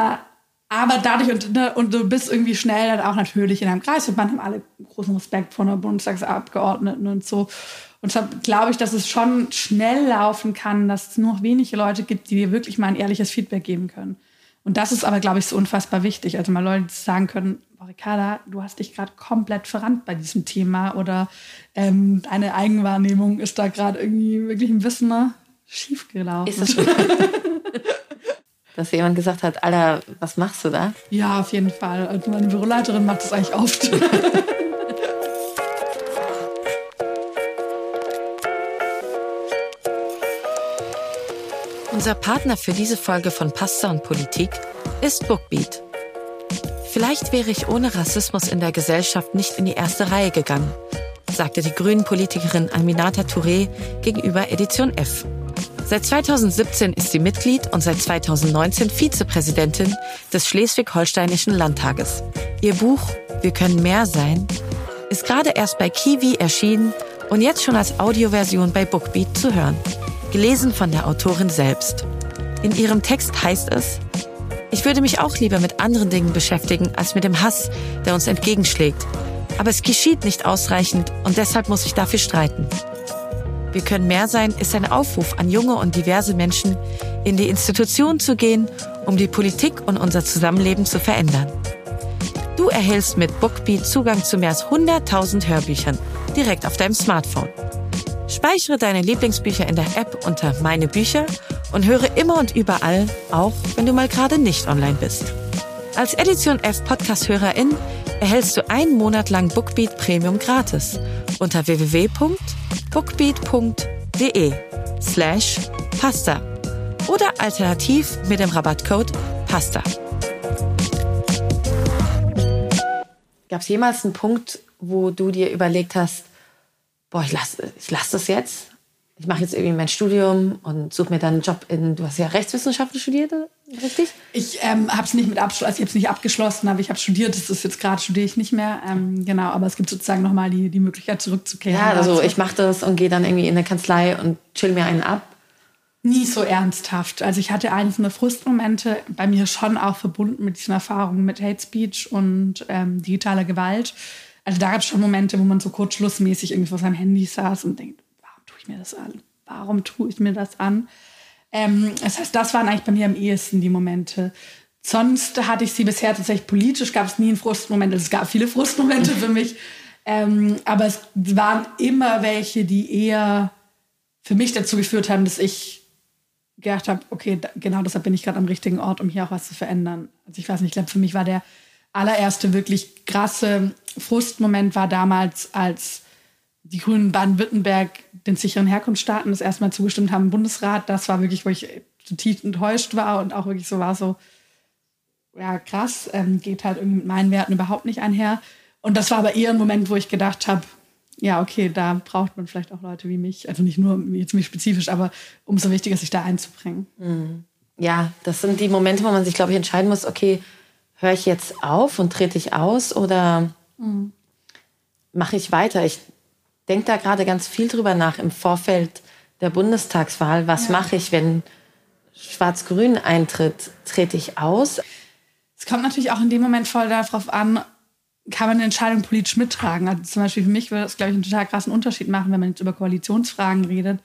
Speaker 2: aber dadurch, und, ne, und du bist irgendwie schnell dann auch natürlich in einem Kreis und man haben alle großen Respekt vor einer Bundestagsabgeordneten und so. Und deshalb glaube ich, dass es schon schnell laufen kann, dass es nur noch wenige Leute gibt, die dir wirklich mal ein ehrliches Feedback geben können. Und das ist aber, glaube ich, so unfassbar wichtig. Also mal Leute sagen können, Ricarda, du hast dich gerade komplett verrannt bei diesem Thema oder ähm, deine Eigenwahrnehmung ist da gerade irgendwie wirklich ein bisschen ne, schief gelaufen. Ist das
Speaker 1: Dass jemand gesagt hat, Alter, was machst du da?
Speaker 2: Ja, auf jeden Fall. Also meine Büroleiterin macht das eigentlich oft.
Speaker 1: Unser Partner für diese Folge von Pasta und Politik ist Bookbeat. Vielleicht wäre ich ohne Rassismus in der Gesellschaft nicht in die erste Reihe gegangen, sagte die grünen Politikerin Aminata Touré gegenüber Edition F. Seit 2017 ist sie Mitglied und seit 2019 Vizepräsidentin des Schleswig-Holsteinischen Landtages. Ihr Buch Wir können mehr sein ist gerade erst bei Kiwi erschienen und jetzt schon als Audioversion bei Bookbeat zu hören gelesen von der Autorin selbst. In ihrem Text heißt es, ich würde mich auch lieber mit anderen Dingen beschäftigen als mit dem Hass, der uns entgegenschlägt. Aber es geschieht nicht ausreichend und deshalb muss ich dafür streiten. Wir können mehr sein ist ein Aufruf an junge und diverse Menschen, in die Institutionen zu gehen, um die Politik und unser Zusammenleben zu verändern. Du erhältst mit Bookbeat Zugang zu mehr als 100.000 Hörbüchern direkt auf deinem Smartphone. Speichere deine Lieblingsbücher in der App unter Meine Bücher und höre immer und überall, auch wenn du mal gerade nicht online bist. Als Edition F Podcast-Hörerin erhältst du einen Monat lang Bookbeat Premium gratis unter www.bookbeat.de slash pasta oder alternativ mit dem Rabattcode PASTA. Gab es jemals einen Punkt, wo du dir überlegt hast, boah, ich lasse ich lass das jetzt. Ich mache jetzt irgendwie mein Studium und suche mir dann einen Job in, du hast ja Rechtswissenschaften studiert, richtig?
Speaker 2: Ich ähm, habe es nicht mit Abschluss, also ich habe es nicht abgeschlossen, aber ich habe studiert, das ist jetzt gerade studiere ich nicht mehr. Ähm, genau, aber es gibt sozusagen nochmal die, die Möglichkeit zurückzukehren.
Speaker 1: Ja, also ich mache das und gehe dann irgendwie in der Kanzlei und chill mir einen ab.
Speaker 2: Nie so ernsthaft. Also ich hatte einzelne Frustmomente, bei mir schon auch verbunden mit diesen Erfahrungen mit Hate Speech und ähm, digitaler Gewalt also da gab es schon Momente, wo man so kurzschlussmäßig irgendwie vor seinem Handy saß und denkt, warum tue ich mir das an? Warum tue ich mir das an? Ähm, das heißt, das waren eigentlich bei mir am ehesten die Momente. Sonst hatte ich sie bisher tatsächlich politisch, gab es nie einen Frustmoment. Also es gab viele Frustmomente für mich. Ähm, aber es waren immer welche, die eher für mich dazu geführt haben, dass ich gedacht habe, okay, da, genau deshalb bin ich gerade am richtigen Ort, um hier auch was zu verändern. Also ich weiß nicht, ich glaube, für mich war der allererste wirklich krasse Frustmoment war damals, als die Grünen Baden-Württemberg den sicheren Herkunftsstaaten das erste Mal zugestimmt haben im Bundesrat. Das war wirklich, wo ich tief enttäuscht war und auch wirklich so war, so, ja, krass, ähm, geht halt irgendwie mit meinen Werten überhaupt nicht einher. Und das war aber eher ein Moment, wo ich gedacht habe, ja, okay, da braucht man vielleicht auch Leute wie mich. Also nicht nur jetzt mich spezifisch, aber umso wichtiger, sich da einzubringen.
Speaker 1: Mhm. Ja, das sind die Momente, wo man sich, glaube ich, entscheiden muss, okay, höre ich jetzt auf und trete ich aus oder mhm. mache ich weiter? Ich denke da gerade ganz viel drüber nach im Vorfeld der Bundestagswahl. Was ja. mache ich, wenn Schwarz-Grün eintritt? Trete ich aus?
Speaker 2: Es kommt natürlich auch in dem Moment voll darauf an, kann man eine Entscheidung politisch mittragen. Also zum Beispiel für mich würde es, glaube ich, einen total krassen Unterschied machen, wenn man jetzt über Koalitionsfragen redet.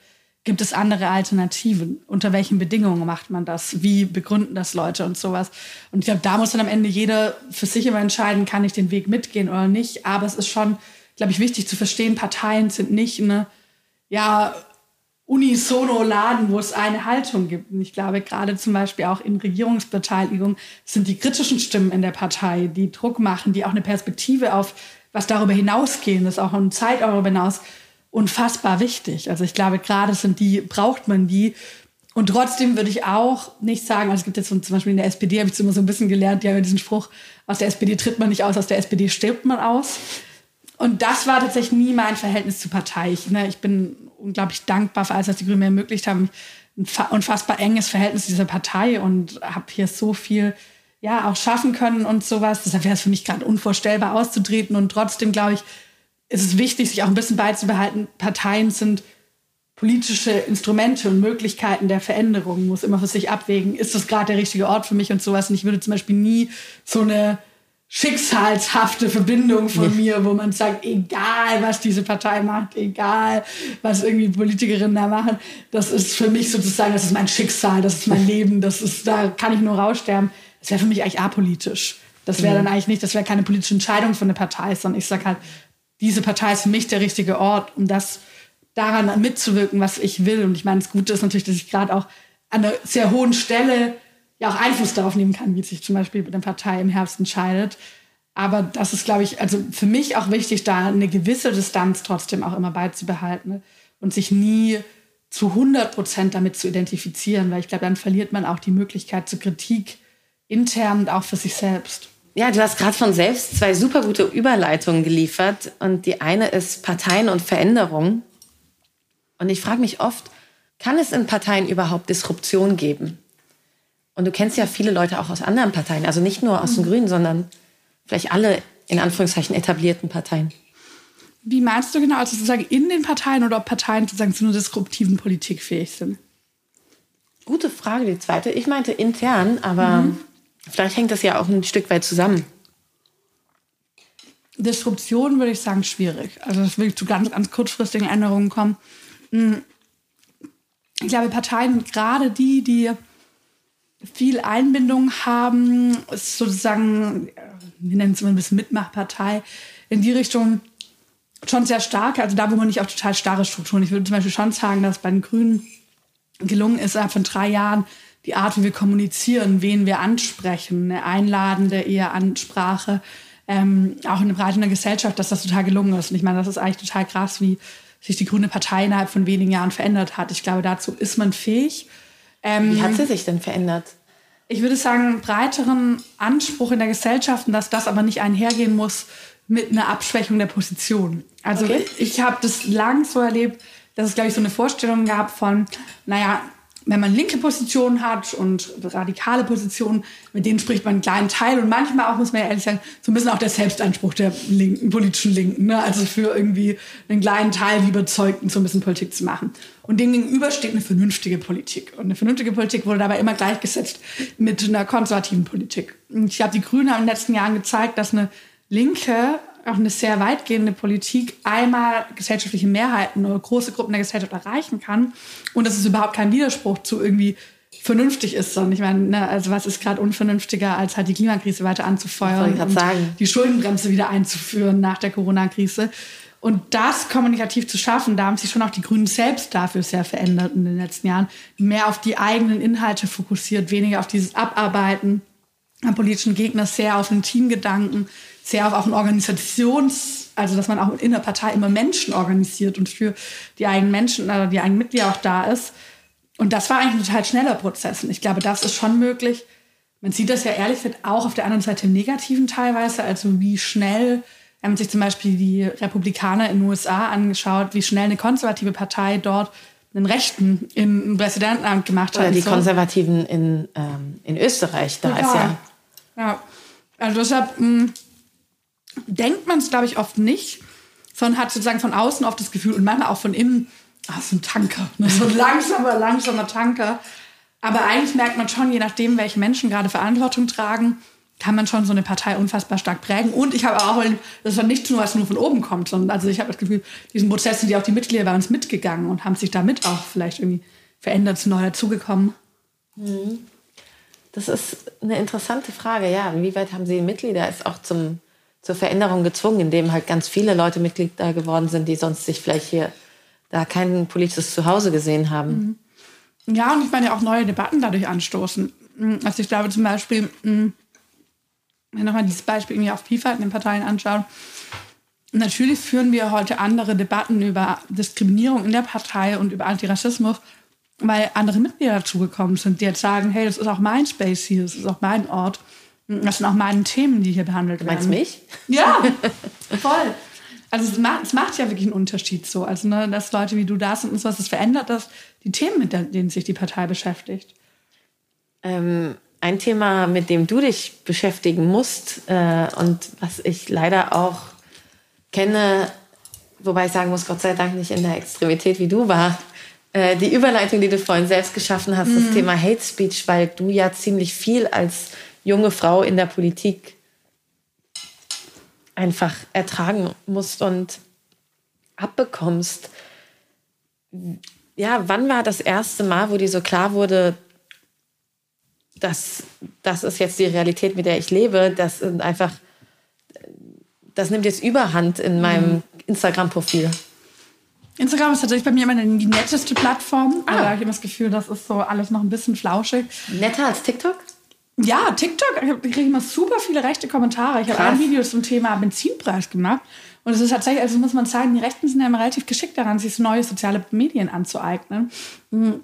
Speaker 2: Gibt es andere Alternativen? Unter welchen Bedingungen macht man das? Wie begründen das Leute und sowas? Und ich glaube, da muss dann am Ende jeder für sich immer entscheiden, kann ich den Weg mitgehen oder nicht. Aber es ist schon, glaube ich, wichtig zu verstehen, Parteien sind nicht eine, ja, unisono Laden, wo es eine Haltung gibt. Und ich glaube, gerade zum Beispiel auch in Regierungsbeteiligung sind die kritischen Stimmen in der Partei, die Druck machen, die auch eine Perspektive auf was darüber hinausgehen, das auch eine Zeit darüber hinaus unfassbar wichtig. Also ich glaube, gerade sind die, braucht man die. Und trotzdem würde ich auch nicht sagen, also es gibt jetzt zum Beispiel in der SPD, habe ich immer so ein bisschen gelernt, die haben ja diesen Spruch, aus der SPD tritt man nicht aus, aus der SPD stirbt man aus. Und das war tatsächlich nie mein Verhältnis zur Partei. Ich, ne, ich bin unglaublich dankbar für alles, was die Grünen mir ermöglicht haben. Ein unfassbar enges Verhältnis zu dieser Partei und habe hier so viel ja auch schaffen können und sowas. Deshalb wäre es für mich gerade unvorstellbar auszutreten. Und trotzdem, glaube ich, ist es wichtig, sich auch ein bisschen beizubehalten. Parteien sind politische Instrumente und Möglichkeiten der Veränderung, muss immer für sich abwägen, ist das gerade der richtige Ort für mich und sowas. Und ich würde zum Beispiel nie so eine schicksalshafte Verbindung von mir, wo man sagt, egal was diese Partei macht, egal was irgendwie Politikerinnen da machen, das ist für mich sozusagen, das ist mein Schicksal, das ist mein Leben, das ist, da kann ich nur raussterben. Das wäre für mich eigentlich apolitisch. Das wäre mhm. dann eigentlich nicht, das wäre keine politische Entscheidung von der Partei, sondern ich sage halt, diese Partei ist für mich der richtige Ort, um das daran mitzuwirken, was ich will. Und ich meine, das Gute ist natürlich, dass ich gerade auch an einer sehr hohen Stelle ja auch Einfluss darauf nehmen kann, wie sich zum Beispiel eine Partei im Herbst entscheidet. Aber das ist, glaube ich, also für mich auch wichtig, da eine gewisse Distanz trotzdem auch immer beizubehalten und sich nie zu 100 Prozent damit zu identifizieren, weil ich glaube, dann verliert man auch die Möglichkeit zur Kritik intern und auch für sich selbst.
Speaker 1: Ja, du hast gerade von selbst zwei super gute Überleitungen geliefert und die eine ist Parteien und Veränderung. Und ich frage mich oft, kann es in Parteien überhaupt Disruption geben? Und du kennst ja viele Leute auch aus anderen Parteien, also nicht nur aus den mhm. Grünen, sondern vielleicht alle in Anführungszeichen etablierten Parteien.
Speaker 2: Wie meinst du genau, also sozusagen in den Parteien oder ob Parteien sozusagen zu einer disruptiven Politik fähig sind?
Speaker 1: Gute Frage, die zweite. Ich meinte intern, aber mhm. Vielleicht hängt das ja auch ein Stück weit zusammen.
Speaker 2: Disruption würde ich sagen schwierig. Also es will zu ganz, ganz kurzfristigen Änderungen kommen. Hm. Ich glaube, Parteien, gerade die, die viel Einbindung haben, ist sozusagen, wir nennen es immer ein bisschen Mitmachpartei, in die Richtung schon sehr stark. Also da, wo man nicht auch total starre Strukturen. Ich würde zum Beispiel schon sagen, dass bei den Grünen gelungen ist, innerhalb von drei Jahren die Art, wie wir kommunizieren, wen wir ansprechen, eine einladende eher Ansprache, ähm, auch in der breiten Gesellschaft, dass das total gelungen ist. Und ich meine, das ist eigentlich total krass, wie sich die Grüne Partei innerhalb von wenigen Jahren verändert hat. Ich glaube, dazu ist man fähig.
Speaker 1: Ähm, Wie hat sie sich denn verändert?
Speaker 2: Ich würde sagen, breiteren Anspruch in der Gesellschaft, dass das aber nicht einhergehen muss mit einer Abschwächung der Position. Also okay. ich habe das lang so erlebt, dass es, glaube ich, so eine Vorstellung gab von, naja, wenn man linke Positionen hat und radikale Positionen, mit denen spricht man einen kleinen Teil und manchmal auch, muss man ja ehrlich sagen, so ein bisschen auch der Selbstanspruch der linken, politischen Linken. Ne? Also für irgendwie einen kleinen Teil die Überzeugten so ein bisschen Politik zu machen. Und dem gegenüber steht eine vernünftige Politik. Und eine vernünftige Politik wurde dabei immer gleichgesetzt mit einer konservativen Politik. Und ich glaube, die Grünen haben in den letzten Jahren gezeigt, dass eine linke auch eine sehr weitgehende Politik einmal gesellschaftliche Mehrheiten oder große Gruppen der Gesellschaft erreichen kann und dass es überhaupt kein Widerspruch zu irgendwie vernünftig ist, sondern ich meine, ne, also was ist gerade unvernünftiger, als halt die Klimakrise weiter anzufeuern und sagen. die Schuldenbremse wieder einzuführen nach der Corona-Krise. Und das kommunikativ zu schaffen, da haben sich schon auch die Grünen selbst dafür sehr verändert in den letzten Jahren. Mehr auf die eigenen Inhalte fokussiert, weniger auf dieses Abarbeiten am politischen Gegner, sehr auf den Teamgedanken, sehr auf auch ein Organisations, also dass man auch in der Partei immer Menschen organisiert und für die eigenen Menschen, also die eigenen Mitglieder auch da ist. Und das war eigentlich ein total schneller Prozess. Und ich glaube, das ist schon möglich. Man sieht das ja ehrlich gesagt auch auf der anderen Seite im Negativen teilweise, also wie schnell, wenn man sich zum Beispiel die Republikaner in den USA angeschaut, wie schnell eine konservative Partei dort einen Rechten im Präsidentenamt gemacht
Speaker 1: hat. Oder die so. Konservativen in, ähm, in Österreich, da Total. ist ja.
Speaker 2: Ja, also deshalb mh, hm, denkt man es, glaube ich, oft nicht. sondern hat sozusagen von außen oft das Gefühl und manchmal auch von innen, ah, so ein Tanker, ne? so ein langsamer, langsamer Tanker. Aber eigentlich merkt man schon, je nachdem, welche Menschen gerade Verantwortung tragen, kann man schon so eine Partei unfassbar stark prägen. Und ich habe auch, das ist nicht nur, was nur von oben kommt, sondern also ich habe das Gefühl, diesen Prozess sind ja auch die Mitglieder bei uns mitgegangen und haben sich damit auch vielleicht irgendwie verändert, zu neu dazugekommen.
Speaker 1: Mhm. Das ist eine interessante Frage, ja. Inwieweit haben Sie Mitglieder es auch zum, zur Veränderung gezwungen, indem halt ganz viele Leute Mitglieder geworden sind, die sonst sich vielleicht hier da kein politisches Zuhause gesehen haben?
Speaker 2: Mhm. Ja, und ich meine auch neue Debatten dadurch anstoßen. Mhm. Also ich glaube zum Beispiel, mhm, wenn nochmal dieses Beispiel irgendwie auf Vielfalt in den Parteien anschauen, natürlich führen wir heute andere Debatten über Diskriminierung in der Partei und über Antirassismus, weil andere Mitglieder dazugekommen sind, die jetzt sagen, hey, das ist auch mein Space hier, das ist auch mein Ort. Das sind auch meine Themen, die hier behandelt werden.
Speaker 1: Du meinst mich?
Speaker 2: Ja, voll. Also es macht, es macht ja wirklich einen Unterschied so. Also, ne, dass Leute wie du da sind und sowas, das verändert das, die Themen, mit denen sich die Partei beschäftigt.
Speaker 1: Ähm, ein Thema, mit dem du dich beschäftigen musst äh, und was ich leider auch kenne, wobei ich sagen muss, Gott sei Dank nicht in der Extremität wie du war, äh, die Überleitung, die du vorhin selbst geschaffen hast, mhm. das Thema Hate Speech, weil du ja ziemlich viel als junge Frau in der Politik einfach ertragen musst und abbekommst. Ja, wann war das erste Mal, wo dir so klar wurde, dass das ist jetzt die Realität, mit der ich lebe, das sind einfach, das nimmt jetzt Überhand in meinem mhm. Instagram-Profil.
Speaker 2: Instagram ist tatsächlich bei mir immer die netteste Plattform. Ah. Habe ich immer das Gefühl, das ist so alles noch ein bisschen flauschig.
Speaker 1: Netter als TikTok?
Speaker 2: Ja, TikTok, ich kriege immer super viele rechte Kommentare. Ich habe ein Video zum Thema Benzinpreis gemacht. Und es ist tatsächlich, also muss man sagen, die Rechten sind ja immer relativ geschickt daran, sich neue soziale Medien anzueignen. Und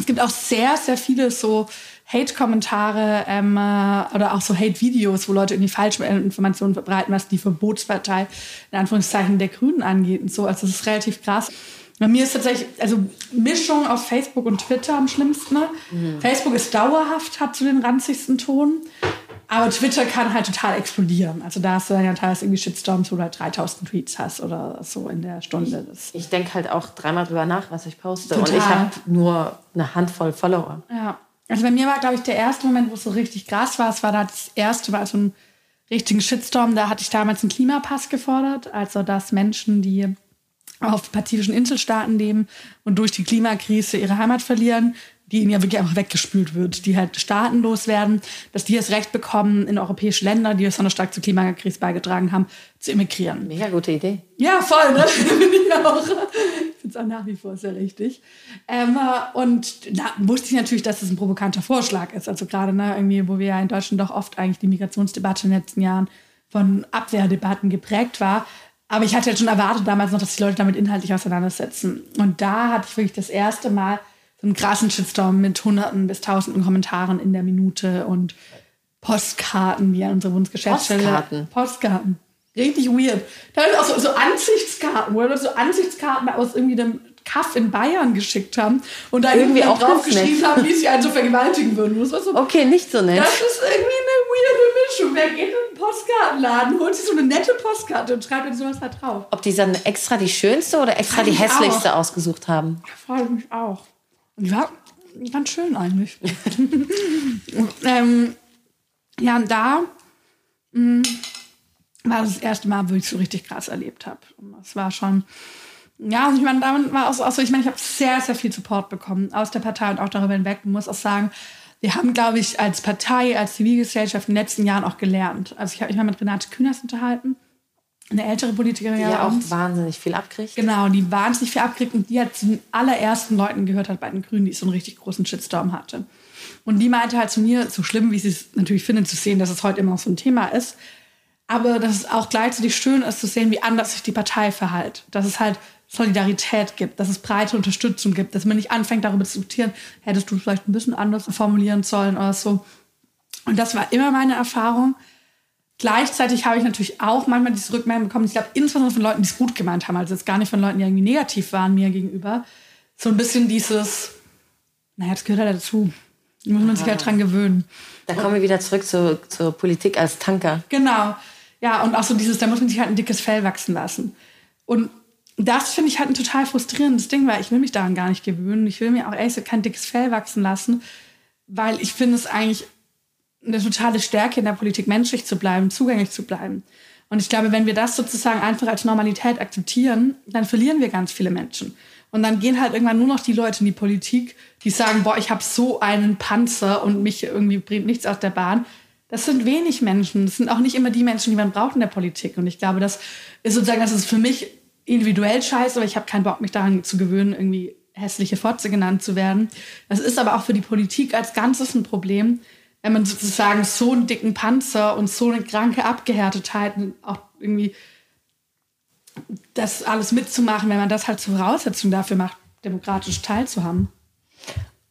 Speaker 2: es gibt auch sehr, sehr viele so Hate-Kommentare ähm, äh, oder auch so Hate-Videos, wo Leute irgendwie falsche Informationen verbreiten, was die Verbotspartei in Anführungszeichen der Grünen angeht und so. Also das ist relativ krass. Bei mir ist tatsächlich, also Mischung aus Facebook und Twitter am schlimmsten. Mhm. Facebook ist dauerhaft, hat so den ranzigsten Ton. Aber Twitter kann halt total explodieren. Also da hast du dann ja teilweise irgendwie Shitstorms, wo du halt 3000 Tweets hast oder so in der Stunde.
Speaker 1: Das ich denke halt auch dreimal drüber nach, was ich poste. Total. Und ich habe nur eine Handvoll Follower.
Speaker 2: Ja. Also bei mir war, glaube ich, der erste Moment, wo es so richtig krass war, es war da das erste, war so ein richtigen Shitstorm. Da hatte ich damals einen Klimapass gefordert. Also dass Menschen, die auf pazifischen Inselstaaten leben und durch die Klimakrise ihre Heimat verlieren, die ihnen ja wirklich einfach weggespült wird, die halt staatenlos werden, dass die das Recht bekommen, in europäische Länder, die besonders stark zur Klimakrise beigetragen haben, zu emigrieren.
Speaker 1: Mega gute Idee.
Speaker 2: Ja, voll, ne? Finde ich auch. Ich finde es auch nach wie vor sehr richtig. Ähm, und da wusste ich natürlich, dass das ein provokanter Vorschlag ist. Also gerade ne, irgendwie, wo wir ja in Deutschland doch oft eigentlich die Migrationsdebatte in den letzten Jahren von Abwehrdebatten geprägt war, aber ich hatte ja schon erwartet damals noch, dass die Leute damit inhaltlich auseinandersetzen. Und da hatte ich wirklich das erste Mal so einen krassen Shitstorm mit Hunderten bis Tausenden Kommentaren in der Minute und Postkarten, wie an unsere Wunschgeschäftsstelle.
Speaker 1: Postkarten.
Speaker 2: Postkarten. Richtig weird. Da auch so, so Ansichtskarten, wo wir so Ansichtskarten aus irgendwie dem Kaff in Bayern geschickt haben und da irgendwie auch draufgeschrieben haben, wie sie einen so vergewaltigen würden. Das war so,
Speaker 1: okay, nicht so nett.
Speaker 2: Das ist irgendwie eine weirde Mischung. Wer geht in einen Postkartenladen, holt sich so eine nette Postkarte und schreibt dann sowas da drauf.
Speaker 1: Ob die dann extra die schönste oder extra die hässlichste auch. ausgesucht haben?
Speaker 2: Ja, freue ich mich auch. Ja, ganz schön eigentlich. ähm, ja, und da mh, mm, war das, das erste Mal, wo ich so richtig krass erlebt habe. Das war schon, ja, also ich meine, damit war auch, auch so, ich meine, ich habe sehr, sehr viel Support bekommen aus der Partei und auch darüber hinweg. Ich muss auch sagen, wir haben, glaube ich, als Partei, als Zivilgesellschaft in den letzten Jahren auch gelernt. Also ich habe mich mal mit Renate Künast unterhalten eine ältere Politikerin
Speaker 1: die ja auch wahnsinnig viel abkriegt.
Speaker 2: Genau, die wahnsinnig viel abkriegt und die hat zu den allerersten Leuten gehört hat bei den Grünen, die so einen richtig großen Shitstorm hatte. Und die meinte halt zu mir, so schlimm, wie sie es natürlich findet, zu sehen, dass es heute immer noch so ein Thema ist, aber dass es auch gleichzeitig schön ist zu sehen, wie anders sich die Partei verhält. Dass es halt Solidarität gibt, dass es breite Unterstützung gibt, dass man nicht anfängt darüber zu diskutieren, hättest du vielleicht ein bisschen anders formulieren sollen oder so. Und das war immer meine Erfahrung. Gleichzeitig habe ich natürlich auch manchmal diese Rückmeldung bekommen, ich glaube, insbesondere von Leuten, die es gut gemeint haben, also jetzt gar nicht von Leuten, die irgendwie negativ waren mir gegenüber. So ein bisschen dieses, naja, das gehört halt dazu. Da muss man sich halt dran gewöhnen.
Speaker 1: Da kommen wir wieder zurück zu, zur Politik als Tanker.
Speaker 2: Genau. Ja, und auch so dieses, da muss man sich halt ein dickes Fell wachsen lassen. Und das finde ich halt ein total frustrierendes Ding, weil ich will mich daran gar nicht gewöhnen. Ich will mir auch ehrlich kein dickes Fell wachsen lassen, weil ich finde es eigentlich eine totale Stärke in der Politik, menschlich zu bleiben, zugänglich zu bleiben. Und ich glaube, wenn wir das sozusagen einfach als Normalität akzeptieren, dann verlieren wir ganz viele Menschen. Und dann gehen halt irgendwann nur noch die Leute in die Politik, die sagen, boah, ich habe so einen Panzer und mich irgendwie bringt nichts aus der Bahn. Das sind wenig Menschen. Das sind auch nicht immer die Menschen, die man braucht in der Politik. Und ich glaube, das ist sozusagen, das ist für mich individuell scheiße, aber ich habe keinen Bock, mich daran zu gewöhnen, irgendwie hässliche Fotze genannt zu werden. Das ist aber auch für die Politik als Ganzes ein Problem, wenn man sozusagen so einen dicken Panzer und so eine kranke Abgehärtetheit auch irgendwie das alles mitzumachen, wenn man das halt zur Voraussetzung dafür macht, demokratisch teilzuhaben.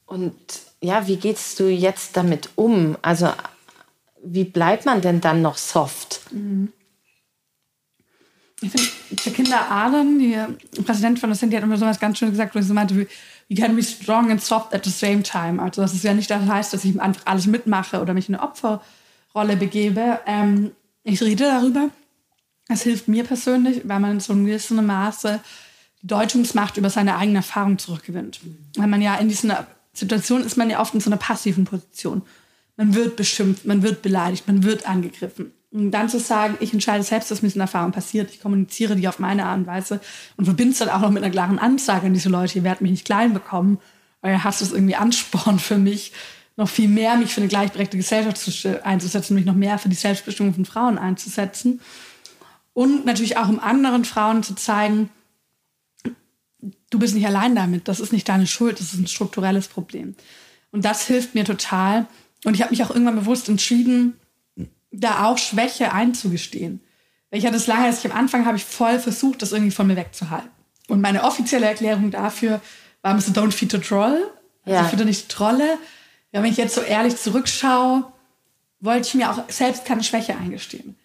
Speaker 1: Und ja, wie gehst du jetzt damit um? Also wie bleibt man denn dann noch soft? Mhm.
Speaker 2: Ich finde, Jacinda Ardern, die Präsidentin von der die hat immer so was ganz schön gesagt, wo sie meinte, you can be strong and soft at the same time. Also das ist ja nicht das heißt, dass ich einfach alles mitmache oder mich in eine Opferrolle begebe. Ähm, ich rede darüber. Es hilft mir persönlich, weil man in so einem gewissen Maße die Deutungsmacht über seine eigene Erfahrung zurückgewinnt. Weil man ja in dieser Situation ist man ja oft in so einer passiven Position. Man wird beschimpft, man wird beleidigt, man wird angegriffen. Und dann zu sagen, ich entscheide selbst, was mit diesen Erfahrungen passiert, ich kommuniziere die auf meine Art und Weise und verbinde es dann auch noch mit einer klaren Ansage an diese Leute, ihr werdet mich nicht klein bekommen, weil ihr hast es irgendwie Ansporn für mich, noch viel mehr mich für eine gleichberechtigte Gesellschaft einzusetzen, mich noch mehr für die Selbstbestimmung von Frauen einzusetzen. Und natürlich auch um anderen Frauen zu zeigen, du bist nicht allein damit, das ist nicht deine Schuld, das ist ein strukturelles Problem. Und das hilft mir total. Und ich habe mich auch irgendwann bewusst entschieden, da auch Schwäche einzugestehen. Weil ich hatte es lange, dass ich am Anfang habe ich voll versucht, das irgendwie von mir wegzuhalten. Und meine offizielle Erklärung dafür war Mr. Don't Feed a Troll. Also ja. ich finde nicht Trolle. Ja, wenn ich jetzt so ehrlich zurückschaue, wollte ich mir auch selbst keine Schwäche eingestehen.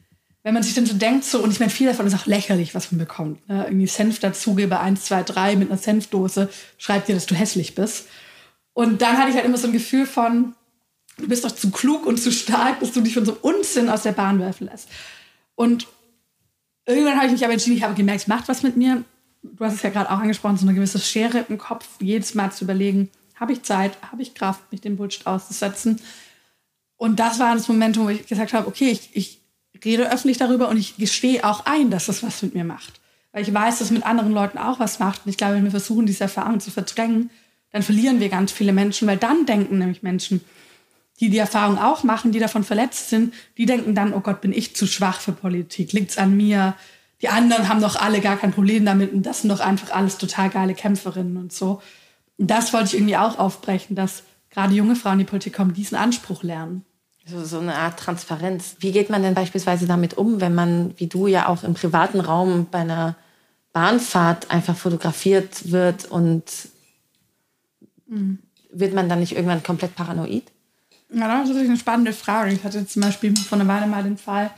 Speaker 2: Wenn man sich dann so denkt, so, und ich meine, viel davon ist auch lächerlich, was man bekommt. Ne? Irgendwie Senf dazugebe, 1, 2, 3 mit einer Senfdose, schreibt dir, dass du hässlich bist. Und dann hatte ich halt immer so ein Gefühl von, du bist doch zu klug und zu stark, dass du dich von so Unsinn aus der Bahn werfen lässt. Und irgendwann habe ich mich aber entschieden, ich habe gemerkt, es macht was mit mir. Du hast es ja gerade auch angesprochen, so eine gewisse Schere im Kopf, jedes Mal zu überlegen, habe ich Zeit, habe ich Kraft, mich dem Bullshit auszusetzen. Und das war das Moment, wo ich gesagt habe, okay, ich, ich rede öffentlich darüber und ich gestehe auch ein, dass das was mit mir macht. Weil ich weiß, dass es mit anderen Leuten auch was macht. Und ich glaube, wenn wir versuchen, diese Erfahrung zu verdrängen, dann verlieren wir ganz viele Menschen, weil dann denken nämlich Menschen, die die Erfahrung auch machen, die davon verletzt sind, die denken dann, oh Gott, bin ich zu schwach für Politik, liegt's an mir? Die anderen haben doch alle gar kein Problem damit und das sind doch einfach alles total geile Kämpferinnen und so. Und das wollte ich irgendwie auch aufbrechen, dass gerade junge Frauen in die Politik kommen, diesen Anspruch lernen.
Speaker 1: So, so eine Art Transparenz. Wie geht man denn beispielsweise damit um, wenn man, wie du ja auch im privaten Raum bei einer Bahnfahrt einfach fotografiert wird und mhm. wird man dann nicht irgendwann komplett paranoid?
Speaker 2: Ja, das ist natürlich eine spannende Frage. Ich hatte zum Beispiel vor einer Weile mal den Fall,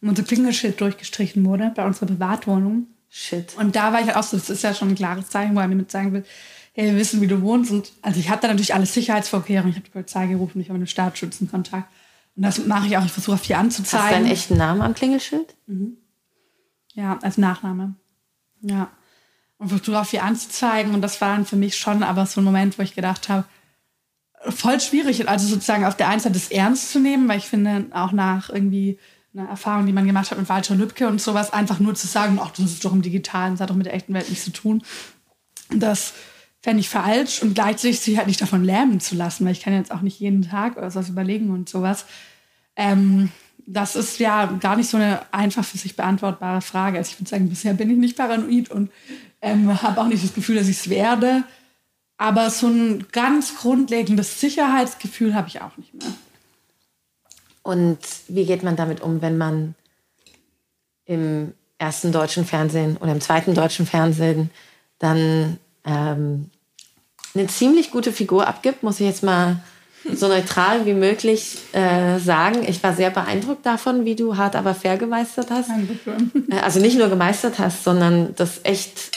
Speaker 2: wo unser Klingelschild durchgestrichen wurde bei unserer Privatwohnung. Shit. Und da war ich halt auch so, das ist ja schon ein klares Zeichen, wo er mir mit sagen will, hey, wir wissen, wie du wohnst. Und also ich habe da natürlich alle Sicherheitsvorkehrungen. Ich habe die Polizei gerufen, ich habe einen Staatsschützenkontakt. Und das mache ich auch. Ich versuche viel anzuzeigen. Hast
Speaker 1: du deinen echten Namen am Klingelschild?
Speaker 2: Mhm. Ja, als Nachname. Ja. Und versuche auch viel anzuzeigen. Und das war dann für mich schon aber so ein Moment, wo ich gedacht habe, voll schwierig, also sozusagen auf der einen Seite das ernst zu nehmen, weil ich finde, auch nach irgendwie einer Erfahrung, die man gemacht hat mit Walter Lübcke und sowas, einfach nur zu sagen, ach, das ist doch im Digitalen, das hat doch mit der echten Welt nichts zu tun. Das fände ich falsch und gleichzeitig sich halt nicht davon lähmen zu lassen, weil ich kann jetzt auch nicht jeden Tag was überlegen und sowas. Ähm, das ist ja gar nicht so eine einfach für sich beantwortbare Frage. Also ich würde sagen, bisher bin ich nicht paranoid und ähm, habe auch nicht das Gefühl, dass ich es werde. Aber so ein ganz grundlegendes Sicherheitsgefühl habe ich auch nicht mehr.
Speaker 1: Und wie geht man damit um, wenn man im ersten deutschen Fernsehen oder im zweiten deutschen Fernsehen dann ähm, eine ziemlich gute Figur abgibt, muss ich jetzt mal so neutral wie möglich äh, sagen. Ich war sehr beeindruckt davon, wie du hart aber fair gemeistert hast. Äh, also nicht nur gemeistert hast, sondern das echt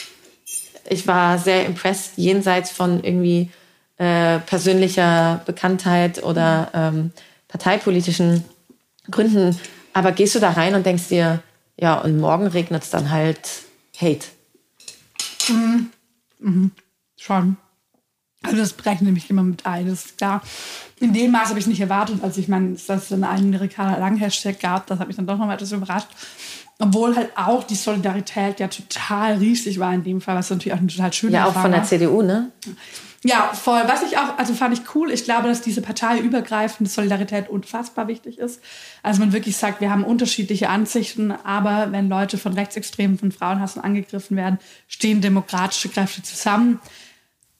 Speaker 1: ich war sehr impressed, jenseits von irgendwie äh, persönlicher Bekanntheit oder ähm, parteipolitischen Gründen. Aber gehst du da rein und denkst dir, ja, und morgen regnet es dann halt Hate.
Speaker 2: Mhm. Mhm. Schon. Also das berechne ich immer mit ein, das ist klar. In dem Maß habe ich es nicht erwartet. Also ich meine, dass es einen Ricarda Lang-Hashtag gab, das hat mich dann doch noch mal etwas überrascht. Obwohl halt auch die Solidarität ja total riesig war in dem Fall, was natürlich auch eine total schöne
Speaker 1: Ja, auch von der CDU, ne?
Speaker 2: Ja, voll. Was ich auch, also fand ich cool. Ich glaube, dass diese parteiübergreifende Solidarität unfassbar wichtig ist. Also man wirklich sagt, wir haben unterschiedliche Ansichten, aber wenn Leute von Rechtsextremen, von Frauenhassen angegriffen werden, stehen demokratische Kräfte zusammen.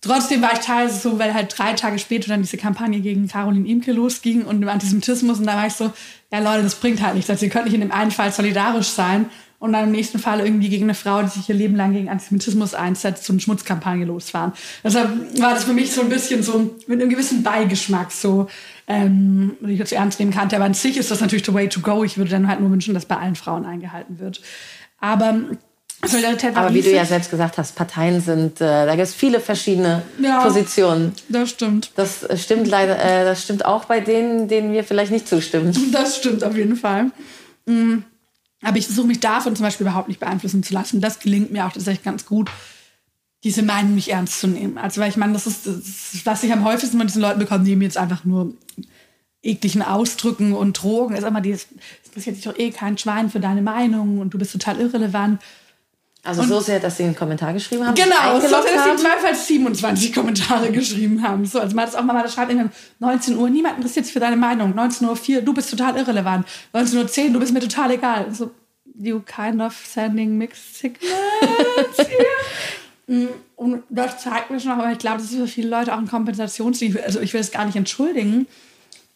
Speaker 2: Trotzdem war ich teilweise so, weil halt drei Tage später dann diese Kampagne gegen Caroline Imke losging und dem Antisemitismus und da war ich so, ja Leute, das bringt halt nichts. Also ihr könnt nicht in dem einen Fall solidarisch sein und dann im nächsten Fall irgendwie gegen eine Frau, die sich ihr Leben lang gegen Antisemitismus einsetzt, so eine Schmutzkampagne losfahren. Deshalb war das für mich so ein bisschen so mit einem gewissen Beigeschmack so, ähm, ich jetzt ernst nehmen kann. Aber an sich ist das natürlich the way to go. Ich würde dann halt nur wünschen, dass bei allen Frauen eingehalten wird. Aber
Speaker 1: Solidarität Aber wie du ja selbst gesagt hast, Parteien sind, äh, da gibt es viele verschiedene ja, Positionen.
Speaker 2: Das stimmt.
Speaker 1: Das äh, stimmt leider, äh, das stimmt auch bei denen, denen wir vielleicht nicht zustimmen.
Speaker 2: Das stimmt auf jeden Fall. Mhm. Aber ich versuche mich davon zum Beispiel überhaupt nicht beeinflussen zu lassen. Das gelingt mir auch tatsächlich ganz gut, diese Meinung nicht ernst zu nehmen. Also, weil ich meine, das ist, das ist was ich am häufigsten von diesen Leuten bekomme, die mir jetzt einfach nur ekligen Ausdrücken und Drogen. ist immer dieses, es interessiert sich doch eh kein Schwein für deine Meinung und du bist total irrelevant.
Speaker 1: Also und so sehr, dass sie einen Kommentar geschrieben haben.
Speaker 2: Genau, so sehr, dass sie im Zweifel 27 Kommentare geschrieben haben. So, also man hat es auch mal, da schreibt irgendwie 19 Uhr, niemand interessiert sich für deine Meinung. 19 Uhr 4, du bist total irrelevant. 19 Uhr 10, du bist mir total egal. So, you kind of sending mixed signals mm, Und das zeigt mir schon noch, aber ich glaube, das ist für viele Leute auch ein Kompensationslied. Also ich will es gar nicht entschuldigen.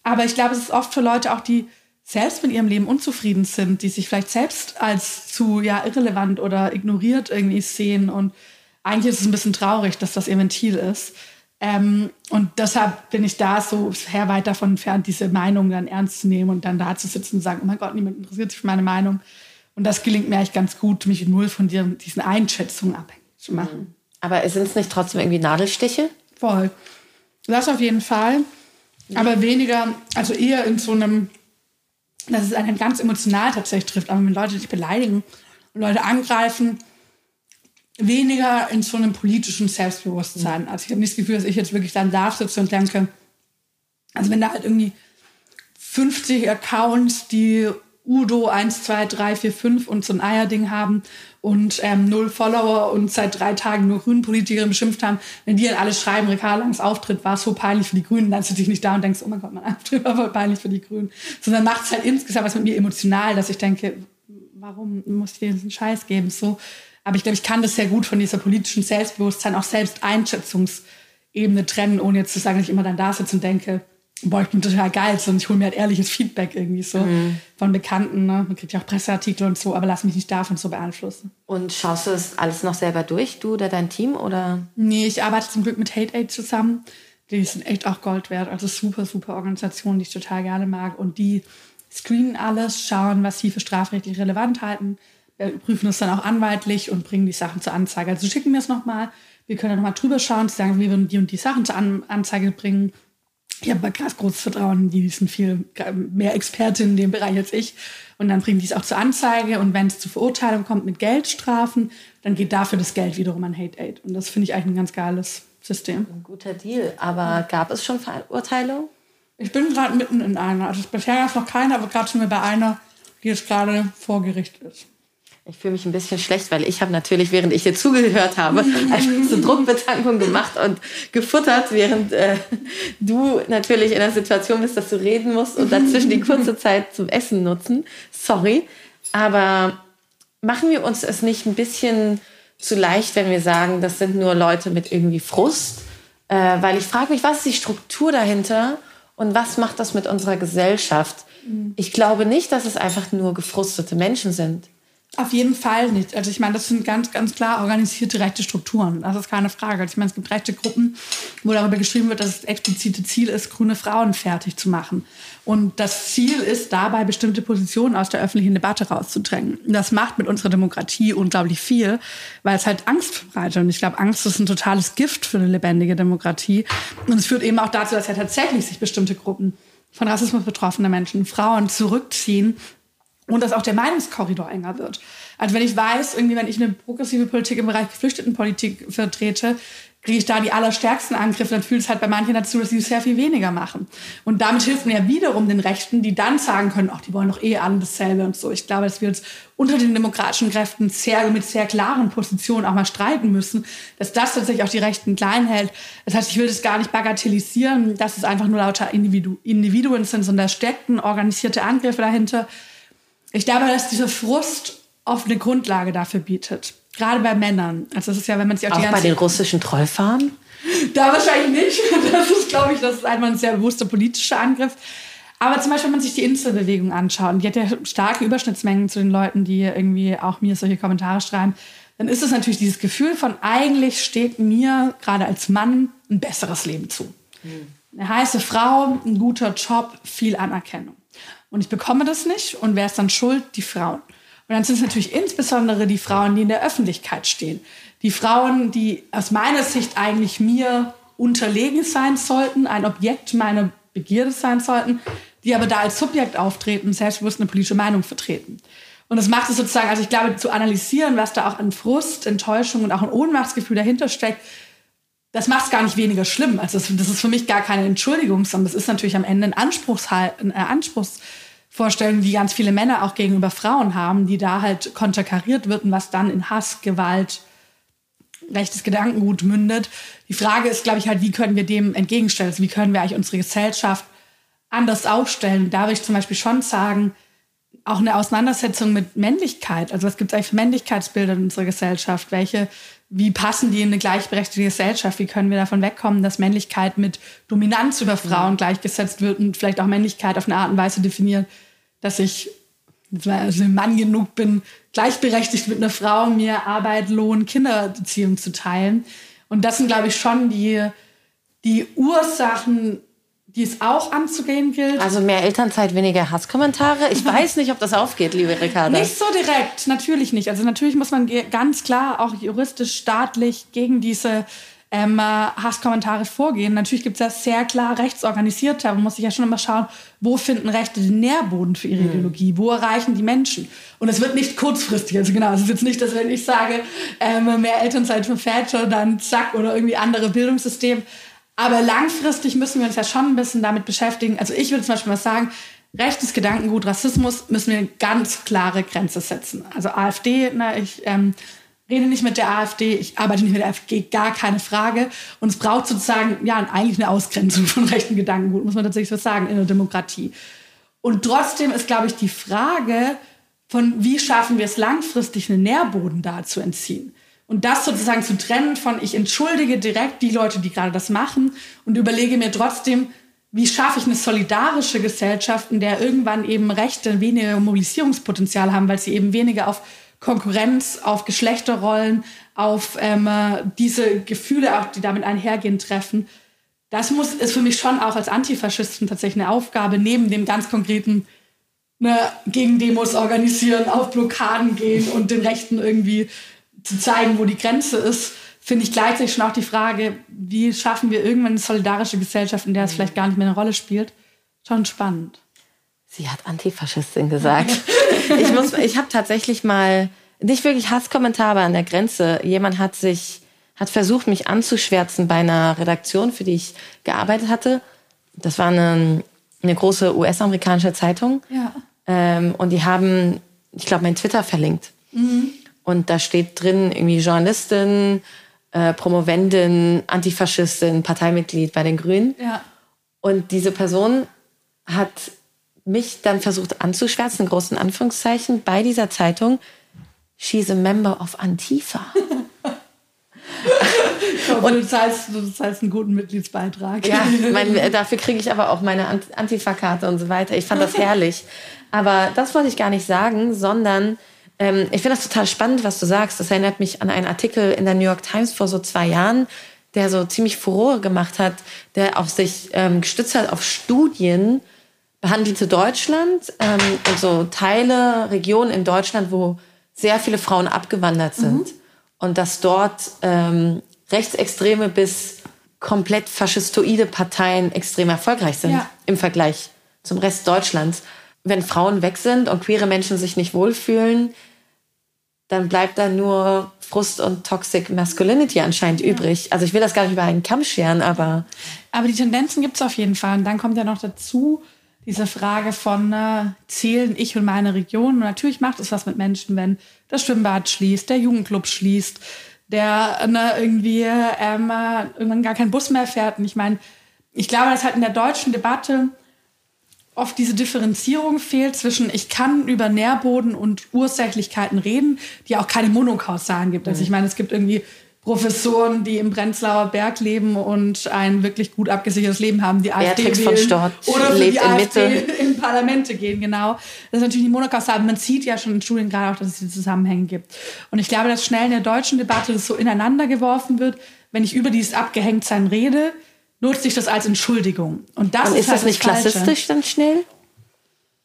Speaker 2: Aber ich glaube, es ist oft für Leute auch, die selbst mit ihrem Leben unzufrieden sind, die sich vielleicht selbst als zu ja irrelevant oder ignoriert irgendwie sehen und eigentlich ist es ein bisschen traurig, dass das ihr Ventil ist. Ähm, und deshalb bin ich da so sehr weit davon entfernt, diese Meinung dann ernst zu nehmen und dann da zu sitzen und sagen, oh mein Gott, niemand interessiert sich für meine Meinung. Und das gelingt mir eigentlich ganz gut, mich null von diesen Einschätzungen abhängig zu machen. Mhm.
Speaker 1: Aber sind es nicht trotzdem irgendwie Nadelstiche?
Speaker 2: Voll. Das auf jeden Fall. Aber weniger, also eher in so einem dass es einen ganz emotional tatsächlich trifft. Aber wenn Leute dich beleidigen und Leute angreifen, weniger in so einem politischen Selbstbewusstsein. Also ich habe nicht das Gefühl, dass ich jetzt wirklich dann da sitze und denke, also wenn da halt irgendwie 50 Accounts, die Udo 1, 2, 3, 4, 5 und so ein Eierding haben und ähm, null Follower und seit drei Tagen nur Grünen-Politikerinnen beschimpft haben, wenn die dann alle schreiben, Ricardo Langs Auftritt war so peinlich für die Grünen, dann sitze ich nicht da und denkst, oh mein Gott, mein Auftritt war voll peinlich für die Grünen. Sondern macht es halt insgesamt was mit mir emotional, dass ich denke, warum muss ich dir diesen Scheiß geben? So. Aber ich glaube, ich kann das sehr gut von dieser politischen Selbstbewusstsein, auch Selbsteinschätzungsebene trennen, ohne jetzt zu sagen, dass ich immer dann da sitze und denke, boah, ich bin total geil, sondern ich hole mir halt ehrliches Feedback irgendwie so mhm. von Bekannten. Ne? Man kriegt ja auch Presseartikel und so, aber lass mich nicht davon so beeinflussen.
Speaker 1: Und schaust du das alles noch selber durch, du oder dein Team? Oder?
Speaker 2: Nee, ich arbeite zum Glück mit Hate Aid zusammen. Die sind echt auch Gold wert. Also super, super Organisation, die ich total gerne mag. Und die screenen alles, schauen, was sie für strafrechtlich relevant halten, prüfen es dann auch anwaltlich und bringen die Sachen zur Anzeige. Also schicken mir es nochmal. Wir können nochmal drüber schauen, sagen, wir würden die und die Sachen zur Anzeige bringen ich habe ganz großes Vertrauen, die sind viel mehr Expertinnen in dem Bereich als ich. Und dann bringen die es auch zur Anzeige. Und wenn es zur Verurteilung kommt mit Geldstrafen, dann geht dafür das Geld wiederum an Hate Aid. Und das finde ich eigentlich ein ganz geiles System.
Speaker 1: Ein guter Deal. Aber gab es schon Verurteilung?
Speaker 2: Ich bin gerade mitten in einer. Also bisher gab es noch keine, aber gerade sind wir bei einer, die jetzt gerade vor Gericht ist.
Speaker 1: Ich fühle mich ein bisschen schlecht, weil ich habe natürlich, während ich dir zugehört habe, eine so Druckbetankung gemacht und gefuttert, während äh, du natürlich in der Situation bist, dass du reden musst und dazwischen die kurze Zeit zum Essen nutzen. Sorry. Aber machen wir uns es nicht ein bisschen zu leicht, wenn wir sagen, das sind nur Leute mit irgendwie Frust? Äh, weil ich frage mich, was ist die Struktur dahinter und was macht das mit unserer Gesellschaft? Mhm. Ich glaube nicht, dass es einfach nur gefrustete Menschen sind.
Speaker 2: Auf jeden Fall nicht. Also ich meine, das sind ganz, ganz klar organisierte rechte Strukturen. Das ist keine Frage. Also ich meine, es gibt rechte Gruppen, wo darüber geschrieben wird, dass das explizite Ziel ist, grüne Frauen fertig zu machen. Und das Ziel ist dabei, bestimmte Positionen aus der öffentlichen Debatte rauszudrängen. Das macht mit unserer Demokratie unglaublich viel, weil es halt Angst verbreitet. Und ich glaube, Angst ist ein totales Gift für eine lebendige Demokratie. Und es führt eben auch dazu, dass ja tatsächlich sich bestimmte Gruppen von Rassismus betroffene Menschen, Frauen zurückziehen und dass auch der Meinungskorridor enger wird. Also wenn ich weiß, irgendwie, wenn ich eine progressive Politik im Bereich Geflüchtetenpolitik vertrete, kriege ich da die allerstärksten Angriffe, dann fühlt es halt bei manchen dazu, dass sie sehr viel weniger machen. Und damit hilft mir ja wiederum den Rechten, die dann sagen können, ach, die wollen doch eh alle dasselbe und so. Ich glaube, dass wir uns unter den demokratischen Kräften sehr, mit sehr klaren Positionen auch mal streiten müssen, dass das tatsächlich auch die Rechten klein hält. Das heißt, ich will das gar nicht bagatellisieren, dass es einfach nur lauter Individu Individuen sind, sondern da stecken organisierte Angriffe dahinter. Ich glaube, dass dieser Frust oft eine Grundlage dafür bietet. Gerade bei Männern. Also das ist ja, wenn man sich
Speaker 1: auch, auch die ganze bei den russischen Trollfahren?
Speaker 2: Da wahrscheinlich nicht. Das ist, glaube ich, das ist einmal ein sehr bewusster politischer Angriff. Aber zum Beispiel, wenn man sich die Inselbewegung anschaut, die hat ja starke Überschnittsmengen zu den Leuten, die irgendwie auch mir solche Kommentare schreiben, dann ist es natürlich dieses Gefühl von, eigentlich steht mir gerade als Mann ein besseres Leben zu. Mhm. Eine heiße Frau, ein guter Job, viel Anerkennung. Und ich bekomme das nicht. Und wer ist dann schuld? Die Frauen. Und dann sind es natürlich insbesondere die Frauen, die in der Öffentlichkeit stehen. Die Frauen, die aus meiner Sicht eigentlich mir unterlegen sein sollten, ein Objekt meiner Begierde sein sollten, die aber da als Subjekt auftreten, selbstbewusst eine politische Meinung vertreten. Und das macht es sozusagen, also ich glaube, zu analysieren, was da auch an Frust, Enttäuschung und auch ein Ohnmachtsgefühl dahinter steckt, das macht es gar nicht weniger schlimm. Also das, das, ist für mich gar keine Entschuldigung, sondern das ist natürlich am Ende ein, Anspruchshal ein Anspruchs Vorstellungen, die ganz viele Männer auch gegenüber Frauen haben, die da halt konterkariert wird und was dann in Hass, Gewalt, rechtes Gedankengut mündet. Die Frage ist, glaube ich, halt, wie können wir dem entgegenstellen? Also wie können wir eigentlich unsere Gesellschaft anders aufstellen? Da würde ich zum Beispiel schon sagen, auch eine Auseinandersetzung mit Männlichkeit. Also was gibt es eigentlich für Männlichkeitsbilder in unserer Gesellschaft? Welche, wie passen die in eine gleichberechtigte Gesellschaft? Wie können wir davon wegkommen, dass Männlichkeit mit Dominanz über Frauen gleichgesetzt wird und vielleicht auch Männlichkeit auf eine Art und Weise definiert, dass ich also Mann genug bin, gleichberechtigt mit einer Frau mir Arbeit, Lohn, Kindererziehung zu teilen. Und das sind, glaube ich, schon die, die Ursachen die es auch anzugehen gilt.
Speaker 1: Also mehr Elternzeit, weniger Hasskommentare. Ich weiß nicht, ob das aufgeht, liebe Ricarda.
Speaker 2: Nicht so direkt, natürlich nicht. Also natürlich muss man ganz klar auch juristisch, staatlich gegen diese ähm, Hasskommentare vorgehen. Natürlich gibt es ja sehr klar rechtsorganisierte, aber man muss sich ja schon immer schauen, wo finden Rechte den Nährboden für ihre mhm. Ideologie, wo erreichen die Menschen. Und es wird nicht kurzfristig, also genau, es ist jetzt nicht, dass wenn ich sage, ähm, mehr Elternzeit für Väter, dann zack, oder irgendwie andere Bildungssystem. Aber langfristig müssen wir uns ja schon ein bisschen damit beschäftigen. Also ich würde zum Beispiel mal sagen, rechtes Gedankengut, Rassismus müssen wir ganz klare Grenze setzen. Also AfD, na, ich ähm, rede nicht mit der AfD, ich arbeite nicht mit der AfD, gar keine Frage. Und es braucht sozusagen ja eigentlich eine Ausgrenzung von rechten Gedankengut, muss man tatsächlich so sagen, in der Demokratie. Und trotzdem ist, glaube ich, die Frage von, wie schaffen wir es langfristig, einen Nährboden da zu entziehen. Und das sozusagen zu trennen von, ich entschuldige direkt die Leute, die gerade das machen und überlege mir trotzdem, wie schaffe ich eine solidarische Gesellschaft, in der irgendwann eben Rechte weniger Mobilisierungspotenzial haben, weil sie eben weniger auf Konkurrenz, auf Geschlechterrollen, auf ähm, diese Gefühle, auch die damit einhergehen, treffen. Das muss, ist für mich schon auch als Antifaschisten tatsächlich eine Aufgabe, neben dem ganz konkreten ne, gegen Demos organisieren, auf Blockaden gehen und den Rechten irgendwie zu zeigen, wo die Grenze ist, finde ich gleichzeitig schon auch die Frage, wie schaffen wir irgendwann eine solidarische Gesellschaft, in der es vielleicht gar nicht mehr eine Rolle spielt. Schon spannend.
Speaker 1: Sie hat Antifaschistin gesagt. ich ich habe tatsächlich mal nicht wirklich Hasskommentare an der Grenze. Jemand hat sich, hat versucht, mich anzuschwärzen bei einer Redaktion, für die ich gearbeitet hatte. Das war eine, eine große US-amerikanische Zeitung.
Speaker 2: Ja.
Speaker 1: Ähm, und die haben, ich glaube, mein Twitter verlinkt. Mhm. Und da steht drin irgendwie Journalistin, äh, Promovendin, Antifaschistin, Parteimitglied bei den Grünen.
Speaker 2: Ja.
Speaker 1: Und diese Person hat mich dann versucht anzuschwärzen, in großen Anführungszeichen, bei dieser Zeitung. She's a member of Antifa.
Speaker 2: und du zahlst, du zahlst einen guten Mitgliedsbeitrag.
Speaker 1: Ja, mein, dafür kriege ich aber auch meine Antifa-Karte und so weiter. Ich fand das herrlich. Aber das wollte ich gar nicht sagen, sondern ähm, ich finde das total spannend, was du sagst. Das erinnert mich an einen Artikel in der New York Times vor so zwei Jahren, der so ziemlich Furore gemacht hat, der auch sich ähm, gestützt hat auf Studien, behandelte Deutschland ähm, und so Teile, Regionen in Deutschland, wo sehr viele Frauen abgewandert sind. Mhm. Und dass dort ähm, rechtsextreme bis komplett faschistoide Parteien extrem erfolgreich sind ja. im Vergleich zum Rest Deutschlands. Wenn Frauen weg sind und queere Menschen sich nicht wohlfühlen, dann bleibt da nur Frust und Toxic Masculinity anscheinend ja. übrig. Also ich will das gar nicht über einen Kamm scheren, aber.
Speaker 2: Aber die Tendenzen gibt es auf jeden Fall. Und dann kommt ja noch dazu diese Frage von, äh, zählen ich und meine Region? Und natürlich macht es was mit Menschen, wenn das Schwimmbad schließt, der Jugendclub schließt, der ne, irgendwie ähm, irgendwann gar kein Bus mehr fährt. Und ich meine, ich glaube, dass halt in der deutschen Debatte oft diese Differenzierung fehlt zwischen, ich kann über Nährboden und Ursächlichkeiten reden, die auch keine Monokausalen gibt. Also ich meine, es gibt irgendwie Professoren, die im Prenzlauer Berg leben und ein wirklich gut abgesichertes Leben haben, die AfD Beatrix wählen. von Stott oder lebt die in AfD Mitte. in Parlamente gehen, genau. Das ist natürlich die Monokausal. Man sieht ja schon in Studien gerade auch, dass es diese Zusammenhänge gibt. Und ich glaube, dass schnell in der deutschen Debatte das so ineinander geworfen wird, wenn ich über dieses Abgehängtsein rede, nutzt sich das als Entschuldigung. Und das
Speaker 1: Und ist, ist halt das nicht das klassistisch dann schnell?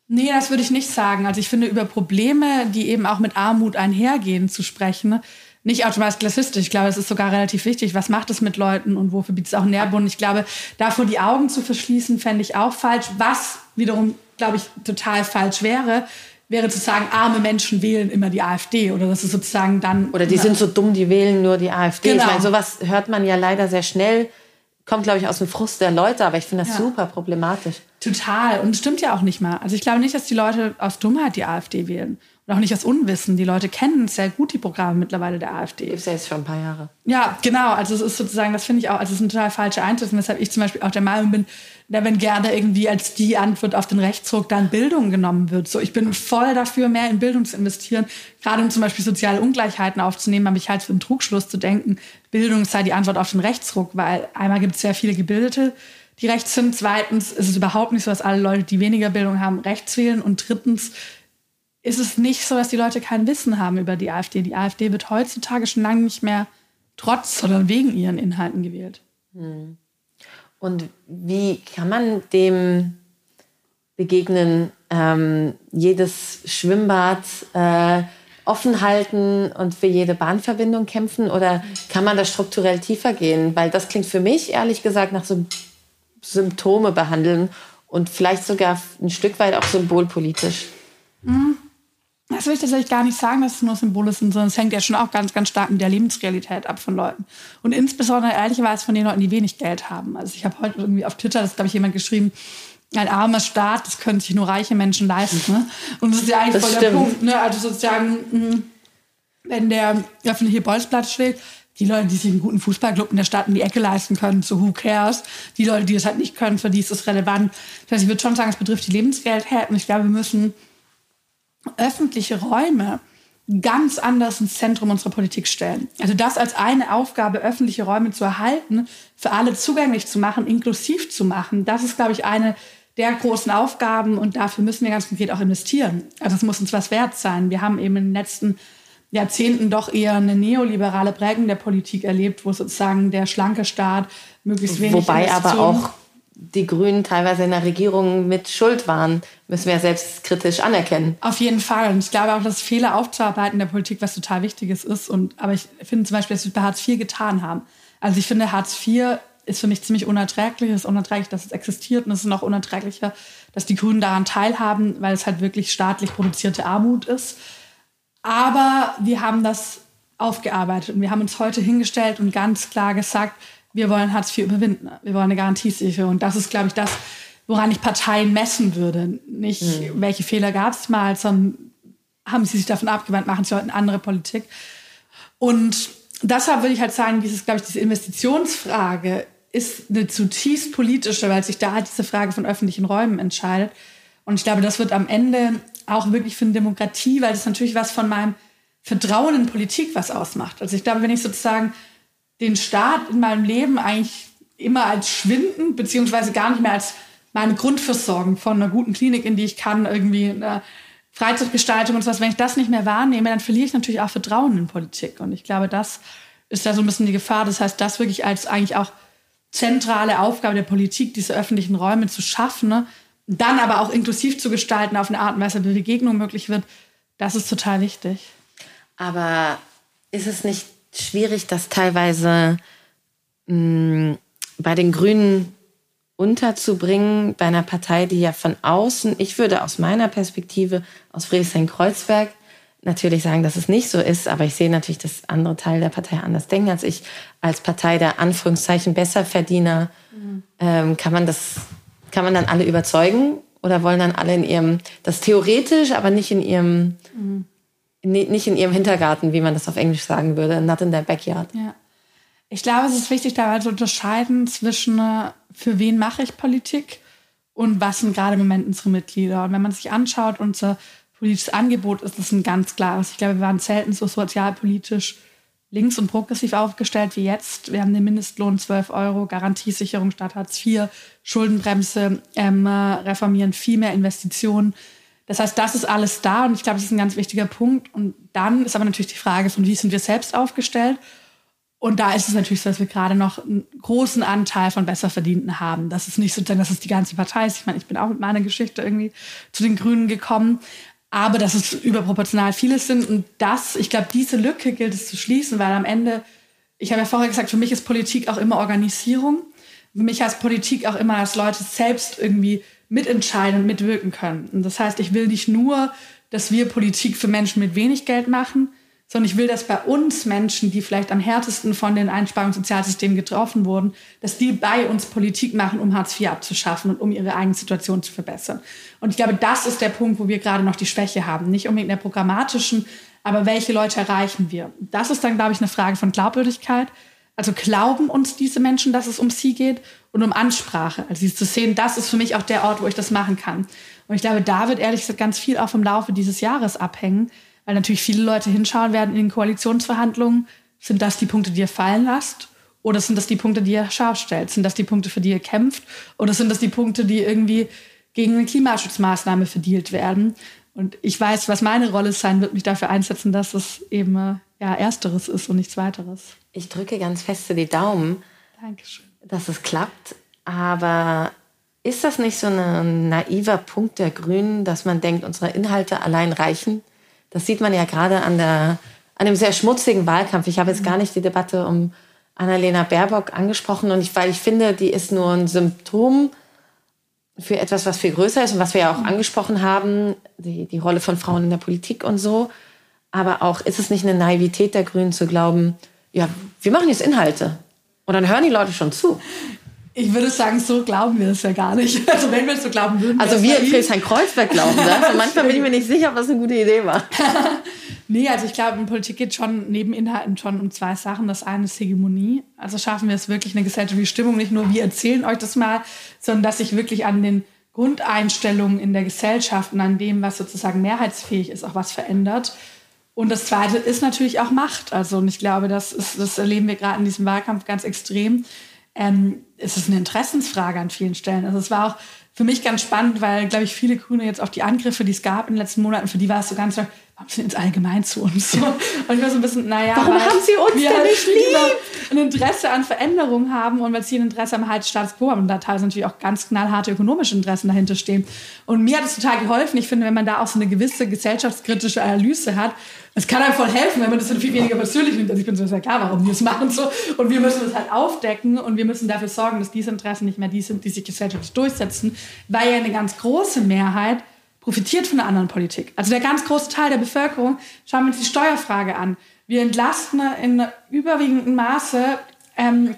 Speaker 2: Nee, das würde ich nicht sagen. Also ich finde, über Probleme, die eben auch mit Armut einhergehen, zu sprechen, nicht automatisch klassistisch. Ich glaube, es ist sogar relativ wichtig. Was macht es mit Leuten und wofür bietet es auch Nährboden? Ich glaube, davor die Augen zu verschließen, fände ich auch falsch. Was wiederum, glaube ich, total falsch wäre, wäre zu sagen, arme Menschen wählen immer die AfD oder das ist sozusagen dann.
Speaker 1: Oder die sind so dumm, die wählen nur die AfD. Genau. Ich meine, sowas hört man ja leider sehr schnell kommt, glaube ich, aus dem Frust der Leute, aber ich finde das ja. super problematisch.
Speaker 2: Total. Und es stimmt ja auch nicht mal. Also ich glaube nicht, dass die Leute aus Dummheit die AfD wählen. Und auch nicht aus Unwissen. Die Leute kennen sehr gut die Programme mittlerweile der AfD.
Speaker 1: Gibt es ja jetzt schon ein paar Jahre.
Speaker 2: Ja, genau. Also es ist sozusagen, das finde ich auch, also es ist ein total falscher Eindruck, weshalb ich zum Beispiel auch der Meinung bin, da wenn gerne irgendwie als die Antwort auf den Rechtsruck dann Bildung genommen wird. So, ich bin voll dafür, mehr in Bildung zu investieren, gerade um zum Beispiel soziale Ungleichheiten aufzunehmen, aber ich halte für einen Trugschluss zu denken, Bildung sei die Antwort auf den Rechtsruck, weil einmal gibt es sehr viele Gebildete, die rechts sind. Zweitens ist es überhaupt nicht so, dass alle Leute, die weniger Bildung haben, rechts wählen. Und drittens ist es nicht so, dass die Leute kein Wissen haben über die AfD. Die AfD wird heutzutage schon lange nicht mehr trotz, sondern wegen ihren Inhalten gewählt. Hm.
Speaker 1: Und wie kann man dem begegnen, ähm, jedes Schwimmbad äh, offen halten und für jede Bahnverbindung kämpfen? Oder kann man da strukturell tiefer gehen? Weil das klingt für mich ehrlich gesagt nach so Symptome behandeln und vielleicht sogar ein Stück weit auch symbolpolitisch.
Speaker 2: Mhm. Das will ich tatsächlich gar nicht sagen, dass es nur Symbole sind, sondern es hängt ja schon auch ganz, ganz stark mit der Lebensrealität ab von Leuten. Und insbesondere ehrlicherweise von den Leuten, die wenig Geld haben. Also ich habe heute irgendwie auf Twitter, das glaube ich jemand geschrieben, ein armer Staat, das können sich nur reiche Menschen leisten. Ne? Und das ist ja eigentlich das voll stimmt. der Punkt. Ne? Also sozusagen, mhm, wenn der öffentliche Bolzplatz schlägt, die Leute, die sich einen guten Fußballclub in der Stadt in die Ecke leisten können, so who cares? Die Leute, die das halt nicht können, für die ist das relevant. Das heißt, ich würde schon sagen, es betrifft die Lebensrealität. Und ich glaube, wir müssen öffentliche Räume ganz anders ins Zentrum unserer Politik stellen. Also das als eine Aufgabe, öffentliche Räume zu erhalten, für alle zugänglich zu machen, inklusiv zu machen, das ist, glaube ich, eine der großen Aufgaben und dafür müssen wir ganz konkret auch investieren. Also es muss uns was wert sein. Wir haben eben in den letzten Jahrzehnten doch eher eine neoliberale Prägung der Politik erlebt, wo sozusagen der schlanke Staat möglichst wenig
Speaker 1: Wobei aber auch die Grünen teilweise in der Regierung mit Schuld waren, müssen wir ja selbstkritisch anerkennen.
Speaker 2: Auf jeden Fall. Und ich glaube auch, dass Fehler aufzuarbeiten in der Politik was total Wichtiges ist. Und, aber ich finde zum Beispiel, dass wir bei Hartz IV getan haben. Also ich finde, Hartz IV ist für mich ziemlich unerträglich. Es ist unerträglich, dass es existiert. Und es ist noch unerträglicher, dass die Grünen daran teilhaben, weil es halt wirklich staatlich produzierte Armut ist. Aber wir haben das aufgearbeitet und wir haben uns heute hingestellt und ganz klar gesagt, wir wollen Hartz IV überwinden. Wir wollen eine Garantiesicherung. Und das ist, glaube ich, das, woran ich Parteien messen würde. Nicht, mhm. welche Fehler gab es mal, sondern haben sie sich davon abgewandt, machen sie heute eine andere Politik. Und deshalb würde ich halt sagen, dieses, glaube ich, diese Investitionsfrage ist eine zutiefst politische, weil sich da halt diese Frage von öffentlichen Räumen entscheidet. Und ich glaube, das wird am Ende auch wirklich für eine Demokratie, weil das natürlich was von meinem Vertrauen in Politik was ausmacht. Also ich glaube, wenn ich sozusagen den Staat in meinem Leben eigentlich immer als schwinden, beziehungsweise gar nicht mehr als meine Grundversorgung von einer guten Klinik, in die ich kann, irgendwie eine Freizeitgestaltung und sowas. Wenn ich das nicht mehr wahrnehme, dann verliere ich natürlich auch Vertrauen in Politik. Und ich glaube, das ist da so ein bisschen die Gefahr. Das heißt, das wirklich als eigentlich auch zentrale Aufgabe der Politik, diese öffentlichen Räume zu schaffen, ne? dann aber auch inklusiv zu gestalten auf eine Art und Weise, wie Begegnung möglich wird, das ist total wichtig.
Speaker 1: Aber ist es nicht schwierig, das teilweise mh, mm, bei den Grünen unterzubringen, bei einer Partei, die ja von außen, ich würde aus meiner Perspektive, aus Friedrichshain-Kreuzberg, natürlich sagen, dass es nicht so ist, aber ich sehe natürlich, dass andere Teile der Partei anders denken als ich. Als Partei der Anführungszeichen Besserverdiener mhm. ähm, kann man das, kann man dann alle überzeugen oder wollen dann alle in ihrem, das theoretisch, aber nicht in ihrem, mhm. Nicht in ihrem Hintergarten, wie man das auf Englisch sagen würde, not in their backyard.
Speaker 2: Ja. Ich glaube, es ist wichtig, da zu unterscheiden zwischen, äh, für wen mache ich Politik und was sind gerade im Moment unsere Mitglieder. Und wenn man sich anschaut, unser politisches Angebot ist es ein ganz klares. Ich glaube, wir waren selten so sozialpolitisch links und progressiv aufgestellt wie jetzt. Wir haben den Mindestlohn 12 Euro, Garantiesicherung statt Hartz IV, Schuldenbremse, ähm, reformieren viel mehr Investitionen. Das heißt, das ist alles da und ich glaube, das ist ein ganz wichtiger Punkt. Und dann ist aber natürlich die Frage von, wie sind wir selbst aufgestellt? Und da ist es natürlich so, dass wir gerade noch einen großen Anteil von Besserverdienten haben. Das ist nicht sozusagen, dass es die ganze Partei ist. Ich meine, ich bin auch mit meiner Geschichte irgendwie zu den Grünen gekommen aber dass es überproportional vieles sind. Und das, ich glaube, diese Lücke gilt es zu schließen, weil am Ende, ich habe ja vorher gesagt, für mich ist Politik auch immer Organisierung. Für mich heißt Politik auch immer, dass Leute selbst irgendwie mitentscheiden und mitwirken können. Und das heißt, ich will nicht nur, dass wir Politik für Menschen mit wenig Geld machen, sondern ich will, dass bei uns Menschen, die vielleicht am härtesten von den Einsparungssozialsystemen getroffen wurden, dass die bei uns Politik machen, um Hartz IV abzuschaffen und um ihre eigene Situation zu verbessern. Und ich glaube, das ist der Punkt, wo wir gerade noch die Schwäche haben. Nicht unbedingt in der programmatischen, aber welche Leute erreichen wir? Das ist dann, glaube ich, eine Frage von Glaubwürdigkeit. Also glauben uns diese Menschen, dass es um sie geht und um Ansprache. Also sie zu sehen, das ist für mich auch der Ort, wo ich das machen kann. Und ich glaube, da wird ehrlich gesagt ganz viel auch vom Laufe dieses Jahres abhängen, weil natürlich viele Leute hinschauen werden in den Koalitionsverhandlungen. Sind das die Punkte, die ihr fallen lasst? Oder sind das die Punkte, die ihr scharf stellt? Sind das die Punkte, für die ihr kämpft? Oder sind das die Punkte, die irgendwie gegen eine Klimaschutzmaßnahme verdielt werden? Und ich weiß, was meine Rolle sein wird, mich dafür einsetzen, dass es eben äh, ja, Ersteres ist und nichts weiteres.
Speaker 1: Ich drücke ganz feste die Daumen,
Speaker 2: Dankeschön.
Speaker 1: dass es klappt. Aber ist das nicht so ein naiver Punkt der Grünen, dass man denkt, unsere Inhalte allein reichen? Das sieht man ja gerade an, der, an dem sehr schmutzigen Wahlkampf. Ich habe jetzt gar nicht die Debatte um Annalena Baerbock angesprochen, und ich, weil ich finde, die ist nur ein Symptom für etwas, was viel größer ist und was wir ja auch angesprochen haben, die, die Rolle von Frauen in der Politik und so. Aber auch ist es nicht eine Naivität der Grünen zu glauben, ja, wir machen jetzt Inhalte. Und dann hören die Leute schon zu.
Speaker 2: Ich würde sagen, so glauben wir es ja gar nicht. Also wenn wir es so glauben würden.
Speaker 1: Also wir in Friedrichshain-Kreuzberg glauben das. Und manchmal bin ich mir nicht sicher, ob das eine gute Idee war.
Speaker 2: nee, also ich glaube, in Politik geht schon neben Inhalten schon um zwei Sachen. Das eine ist Hegemonie. Also schaffen wir es wirklich eine gesellschaftliche Stimmung. Nicht nur wir erzählen euch das mal, sondern dass sich wirklich an den Grundeinstellungen in der Gesellschaft und an dem, was sozusagen mehrheitsfähig ist, auch was verändert. Und das Zweite ist natürlich auch Macht. Also und ich glaube, das, ist, das erleben wir gerade in diesem Wahlkampf ganz extrem ähm, es ist eine Interessensfrage an vielen Stellen. Also es war auch für mich ganz spannend, weil, glaube ich, viele Grüne jetzt auf die Angriffe, die es gab in den letzten Monaten, für die war es so ganz, warum sind jetzt allgemein zu uns so? Und ich war so ein bisschen, naja,
Speaker 1: warum haben sie uns denn halt nicht lieb?
Speaker 2: Ein Interesse an Veränderungen haben und weil sie ein Interesse am halt Status quo haben und da teilweise natürlich auch ganz knallharte ökonomische Interessen dahinter stehen. Und mir hat es total geholfen. Ich finde, wenn man da auch so eine gewisse gesellschaftskritische Analyse hat, es kann einem voll helfen, wenn man das dann viel weniger persönlich nimmt. Also ich bin so, ja klar, warum wir es machen so. Und wir müssen das halt aufdecken und wir müssen dafür sorgen, dass diese Interessen nicht mehr die sind, die sich gesellschaftlich durchsetzen, weil ja eine ganz große Mehrheit profitiert von der anderen Politik. Also der ganz große Teil der Bevölkerung, schauen wir uns die Steuerfrage an. Wir entlasten in überwiegendem Maße ähm,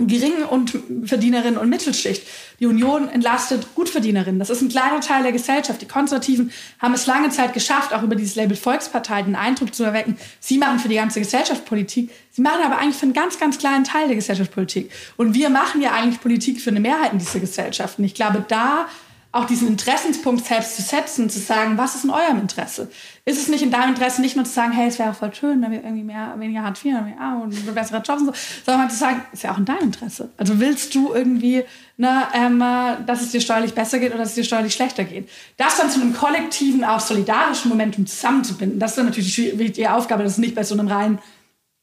Speaker 2: Gering- und Verdienerinnen und Mittelschicht. Die Union entlastet Gutverdienerinnen. Das ist ein kleiner Teil der Gesellschaft. Die Konservativen haben es lange Zeit geschafft, auch über dieses Label Volkspartei den Eindruck zu erwecken, sie machen für die ganze Gesellschaft Politik. Sie machen aber eigentlich für einen ganz, ganz kleinen Teil der Gesellschaft Politik. Und wir machen ja eigentlich Politik für eine Mehrheit in dieser Gesellschaft. Und ich glaube, da auch diesen Interessenspunkt selbst zu setzen, zu sagen, was ist in eurem Interesse? Ist es nicht in deinem Interesse, nicht nur zu sagen, hey, es wäre voll schön, wenn wir irgendwie mehr, weniger Hartz IV mehr, und bessere Jobs und so, sondern zu sagen, ist ja auch in deinem Interesse. Also willst du irgendwie, ne, ähm, dass es dir steuerlich besser geht oder dass es dir steuerlich schlechter geht? Das dann zu einem kollektiven, auch solidarischen Momentum zusammenzubinden, das ist dann natürlich die, die Aufgabe, das ist nicht bei so einem reinen,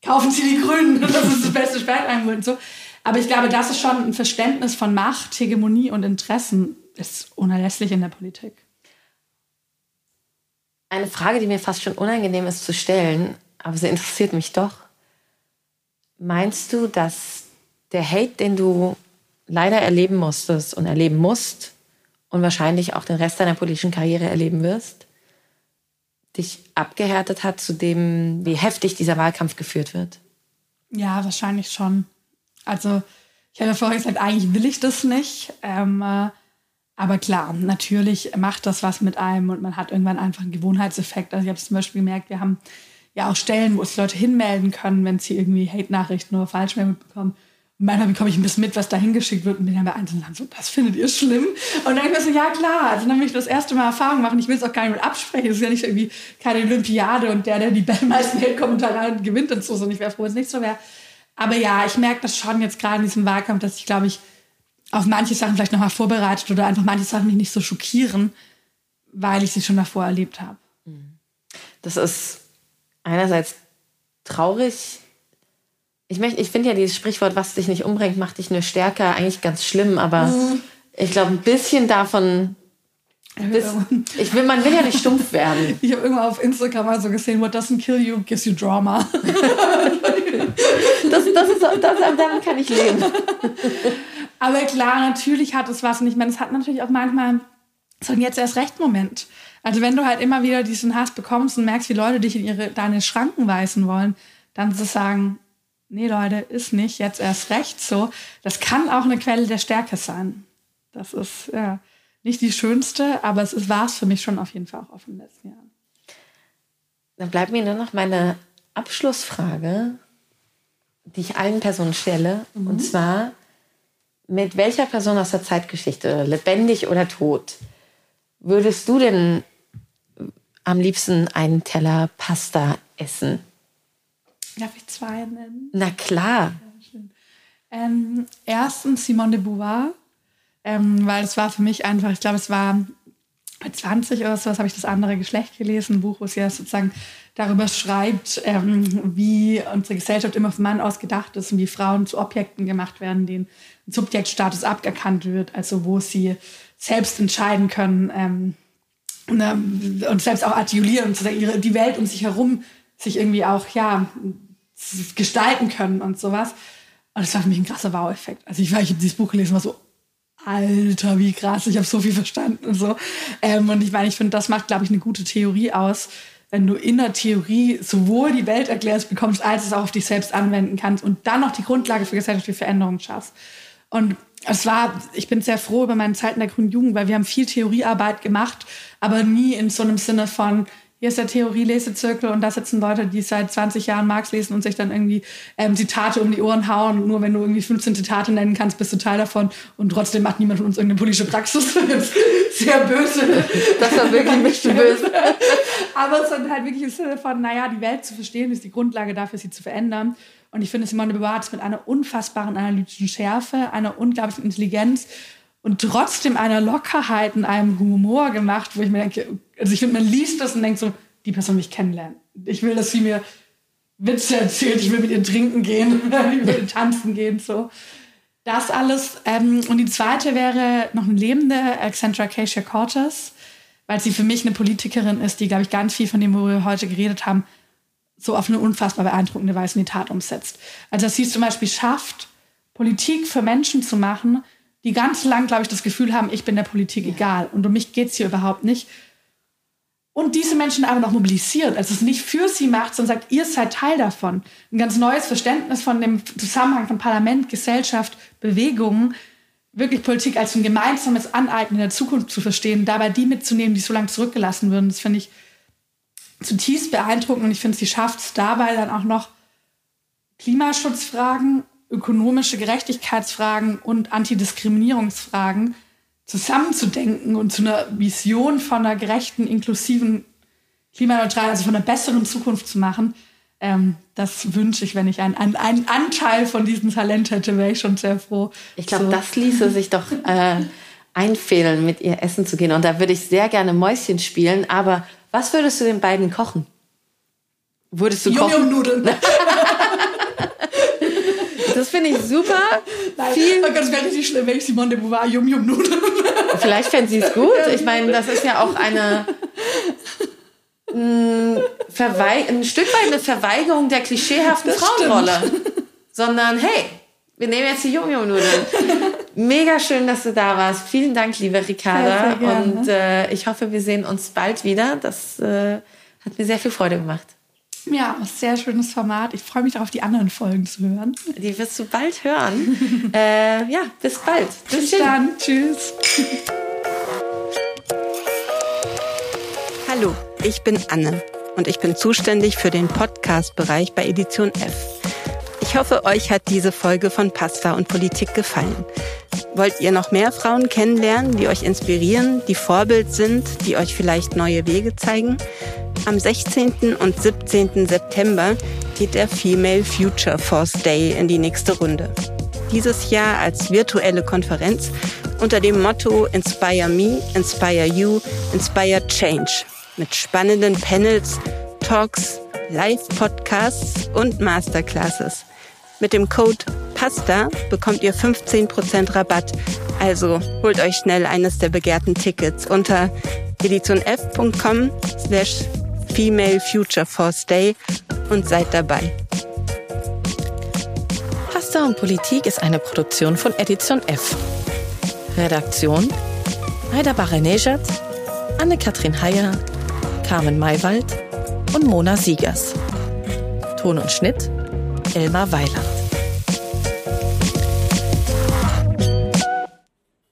Speaker 2: kaufen Sie die Grünen, das ist das beste Sperrangebot und so. Aber ich glaube, das ist schon ein Verständnis von Macht, Hegemonie und Interessen ist unerlässlich in der Politik.
Speaker 1: Eine Frage, die mir fast schon unangenehm ist zu stellen, aber sie interessiert mich doch. Meinst du, dass der Hate, den du leider erleben musstest und erleben musst und wahrscheinlich auch den Rest deiner politischen Karriere erleben wirst, dich abgehärtet hat zu dem, wie heftig dieser Wahlkampf geführt wird?
Speaker 2: Ja, wahrscheinlich schon. Also ich habe ja vorher gesagt, eigentlich will ich das nicht. Ähm, äh, aber klar, natürlich macht das was mit einem und man hat irgendwann einfach einen Gewohnheitseffekt. Also ich habe zum Beispiel gemerkt, wir haben ja auch Stellen, wo es Leute hinmelden können, wenn sie irgendwie Hate-Nachrichten oder Falschmeldungen bekommen. Und manchmal bekomme ich ein bisschen mit, was da hingeschickt wird und bin dann bei einzelnen so, das findet ihr schlimm? Und dann ich mir so, ja klar, also dann will ich das erste Mal Erfahrung machen. Ich will es auch gar nicht mit absprechen. Es ist ja nicht irgendwie keine Olympiade und der, der die meisten Hate-Kommentare hat, gewinnt und so. Und ich wäre froh, wenn es nicht so wäre. Aber ja, ich merke das schon jetzt gerade in diesem Wahlkampf, dass ich, glaube ich, auf manche Sachen vielleicht nochmal vorbereitet oder einfach manche Sachen mich nicht so schockieren, weil ich sie schon davor erlebt habe.
Speaker 1: Das ist einerseits traurig. Ich, ich finde ja dieses Sprichwort, was dich nicht umbringt, macht dich nur stärker, eigentlich ganz schlimm, aber mhm. ich glaube, ein bisschen davon. Bis, ich will, man will ja nicht stumpf werden.
Speaker 2: Ich habe irgendwann auf Instagram mal so gesehen, what doesn't kill you gives you drama.
Speaker 1: das, das ist, das, damit kann ich leben.
Speaker 2: Aber klar, natürlich hat es was. Und ich meine, es hat natürlich auch manchmal so ein jetzt erst recht Moment. Also wenn du halt immer wieder diesen Hass bekommst und merkst, wie Leute dich in ihre, deine Schranken weisen wollen, dann zu sagen, nee Leute, ist nicht jetzt erst recht so. Das kann auch eine Quelle der Stärke sein. Das ist ja nicht die schönste, aber es war es für mich schon auf jeden Fall auch auf den letzten Jahren.
Speaker 1: Dann bleibt mir nur noch meine Abschlussfrage, die ich allen Personen stelle. Mhm. Und zwar, mit welcher Person aus der Zeitgeschichte, lebendig oder tot, würdest du denn am liebsten einen Teller Pasta essen?
Speaker 2: Darf ich zwei nennen?
Speaker 1: Na klar.
Speaker 2: Ja, ähm, erstens Simone de Beauvoir, ähm, weil es war für mich einfach, ich glaube, es war mit 20 oder so, habe ich das andere Geschlecht gelesen, ein Buch, wo sie ja sozusagen darüber schreibt, ähm, wie unsere Gesellschaft immer vom Mann aus gedacht ist und wie Frauen zu Objekten gemacht werden, denen ein Subjektstatus aberkannt wird, also wo sie selbst entscheiden können ähm, und, ähm, und, selbst auch artikulieren und ihre, die Welt um sich herum sich irgendwie auch ja gestalten können und sowas. Und das war für mich ein krasser Wow-Effekt. Also ich, war, ich habe dieses Buch gelesen, war so Alter, wie krass, ich habe so viel verstanden und so. Ähm, und ich meine, ich finde, das macht, glaube ich, eine gute Theorie aus, wenn du in der Theorie sowohl die Welt erklärst bekommst, als es auch auf dich selbst anwenden kannst und dann noch die Grundlage für gesellschaftliche Veränderungen schaffst. Und es war, ich bin sehr froh über meine Zeit in der Grünen Jugend, weil wir haben viel Theoriearbeit gemacht, aber nie in so einem Sinne von, hier ist der Theorie-Lesezirkel und da sitzen Leute, die seit 20 Jahren Marx lesen und sich dann irgendwie ähm, Zitate um die Ohren hauen. Und nur wenn du irgendwie 15 Zitate nennen kannst, bist du Teil davon. Und trotzdem macht niemand von uns irgendeine politische Praxis. Sehr böse.
Speaker 1: Das war wirklich bisschen böse.
Speaker 2: Aber es ist halt wirklich im Sinne von, naja, die Welt zu verstehen, ist die Grundlage dafür, sie zu verändern. Und ich finde, Simone de Beauvoir hat es mit einer unfassbaren analytischen Schärfe, einer unglaublichen Intelligenz und trotzdem einer Lockerheit und einem Humor gemacht, wo ich mir denke, also ich finde, man liest das und denkt so, die Person will ich kennenlernen. Ich will, dass sie mir Witze erzählt, ich will mit ihr trinken gehen, ich will tanzen gehen, so. Das alles. Ähm, und die zweite wäre noch eine lebende Alexandra Acacia Cortez, weil sie für mich eine Politikerin ist, die, glaube ich, ganz viel von dem, wo wir heute geredet haben, so auf eine unfassbar beeindruckende Weise in die Tat umsetzt. Also dass sie es zum Beispiel schafft, Politik für Menschen zu machen, die ganz lang, glaube ich, das Gefühl haben, ich bin der Politik egal und um mich geht es hier überhaupt nicht. Und diese Menschen aber noch mobilisiert, also es nicht für sie macht, sondern sagt, ihr seid Teil davon. Ein ganz neues Verständnis von dem Zusammenhang von Parlament, Gesellschaft, Bewegungen, wirklich Politik als ein gemeinsames Aneignen der Zukunft zu verstehen, dabei die mitzunehmen, die so lange zurückgelassen würden. Das finde ich zutiefst beeindruckend und ich finde, sie schafft es dabei dann auch noch Klimaschutzfragen, ökonomische Gerechtigkeitsfragen und Antidiskriminierungsfragen zusammenzudenken und zu einer Vision von einer gerechten, inklusiven, klimaneutralen, also von einer besseren Zukunft zu machen. Ähm, das wünsche ich, wenn ich einen, einen, einen, Anteil von diesem Talent hätte, wäre ich schon sehr froh.
Speaker 1: Ich glaube, so. das ließe sich doch äh, einfehlen, mit ihr essen zu gehen. Und da würde ich sehr gerne Mäuschen spielen, aber was würdest du den beiden kochen? Würdest du kochen?
Speaker 2: Yum-Yum-Nudeln.
Speaker 1: Das finde ich super.
Speaker 2: Nein, Viel oh das wäre richtig schlimm, wenn ich Simone de Beauvoir Yum-Yum-Nudeln.
Speaker 1: Vielleicht fände sie es gut. Ich meine, das ist ja auch eine ein, ein Stück weit eine Verweigerung der klischeehaften das Frauenrolle. Stimmt. Sondern, hey, wir nehmen jetzt die Yum-Yum-Nudeln. Mega schön, dass du da warst. Vielen Dank, liebe Ricarda. Und äh, ich hoffe, wir sehen uns bald wieder. Das äh, Hat mir sehr viel Freude gemacht.
Speaker 2: Ja, sehr schönes Format. Ich freue mich darauf, die anderen Folgen zu hören.
Speaker 1: Die wirst du bald hören. äh, ja, bis bald.
Speaker 2: Bis dann. Tschüss.
Speaker 3: Hallo, ich bin Anne und ich bin zuständig für den Podcast-Bereich bei Edition F. Ich hoffe, euch hat diese Folge von Pasta und Politik gefallen. Wollt ihr noch mehr Frauen kennenlernen, die euch inspirieren, die Vorbild sind, die euch vielleicht neue Wege zeigen? Am 16. und 17. September geht der Female Future Force Day in die nächste Runde. Dieses Jahr als virtuelle Konferenz unter dem Motto Inspire Me, Inspire You, Inspire Change mit spannenden Panels, Talks, Live-Podcasts und Masterclasses. Mit dem Code PASTA bekommt ihr 15% Rabatt. Also holt euch schnell eines der begehrten Tickets unter editionf.com slash Female Future Force Day und seid dabei.
Speaker 1: Pasta und Politik ist eine Produktion von Edition F. Redaktion Aida Baranejad, Anne-Kathrin Heyer, Carmen Maywald und Mona Siegers. Ton und Schnitt Elmar Weiler.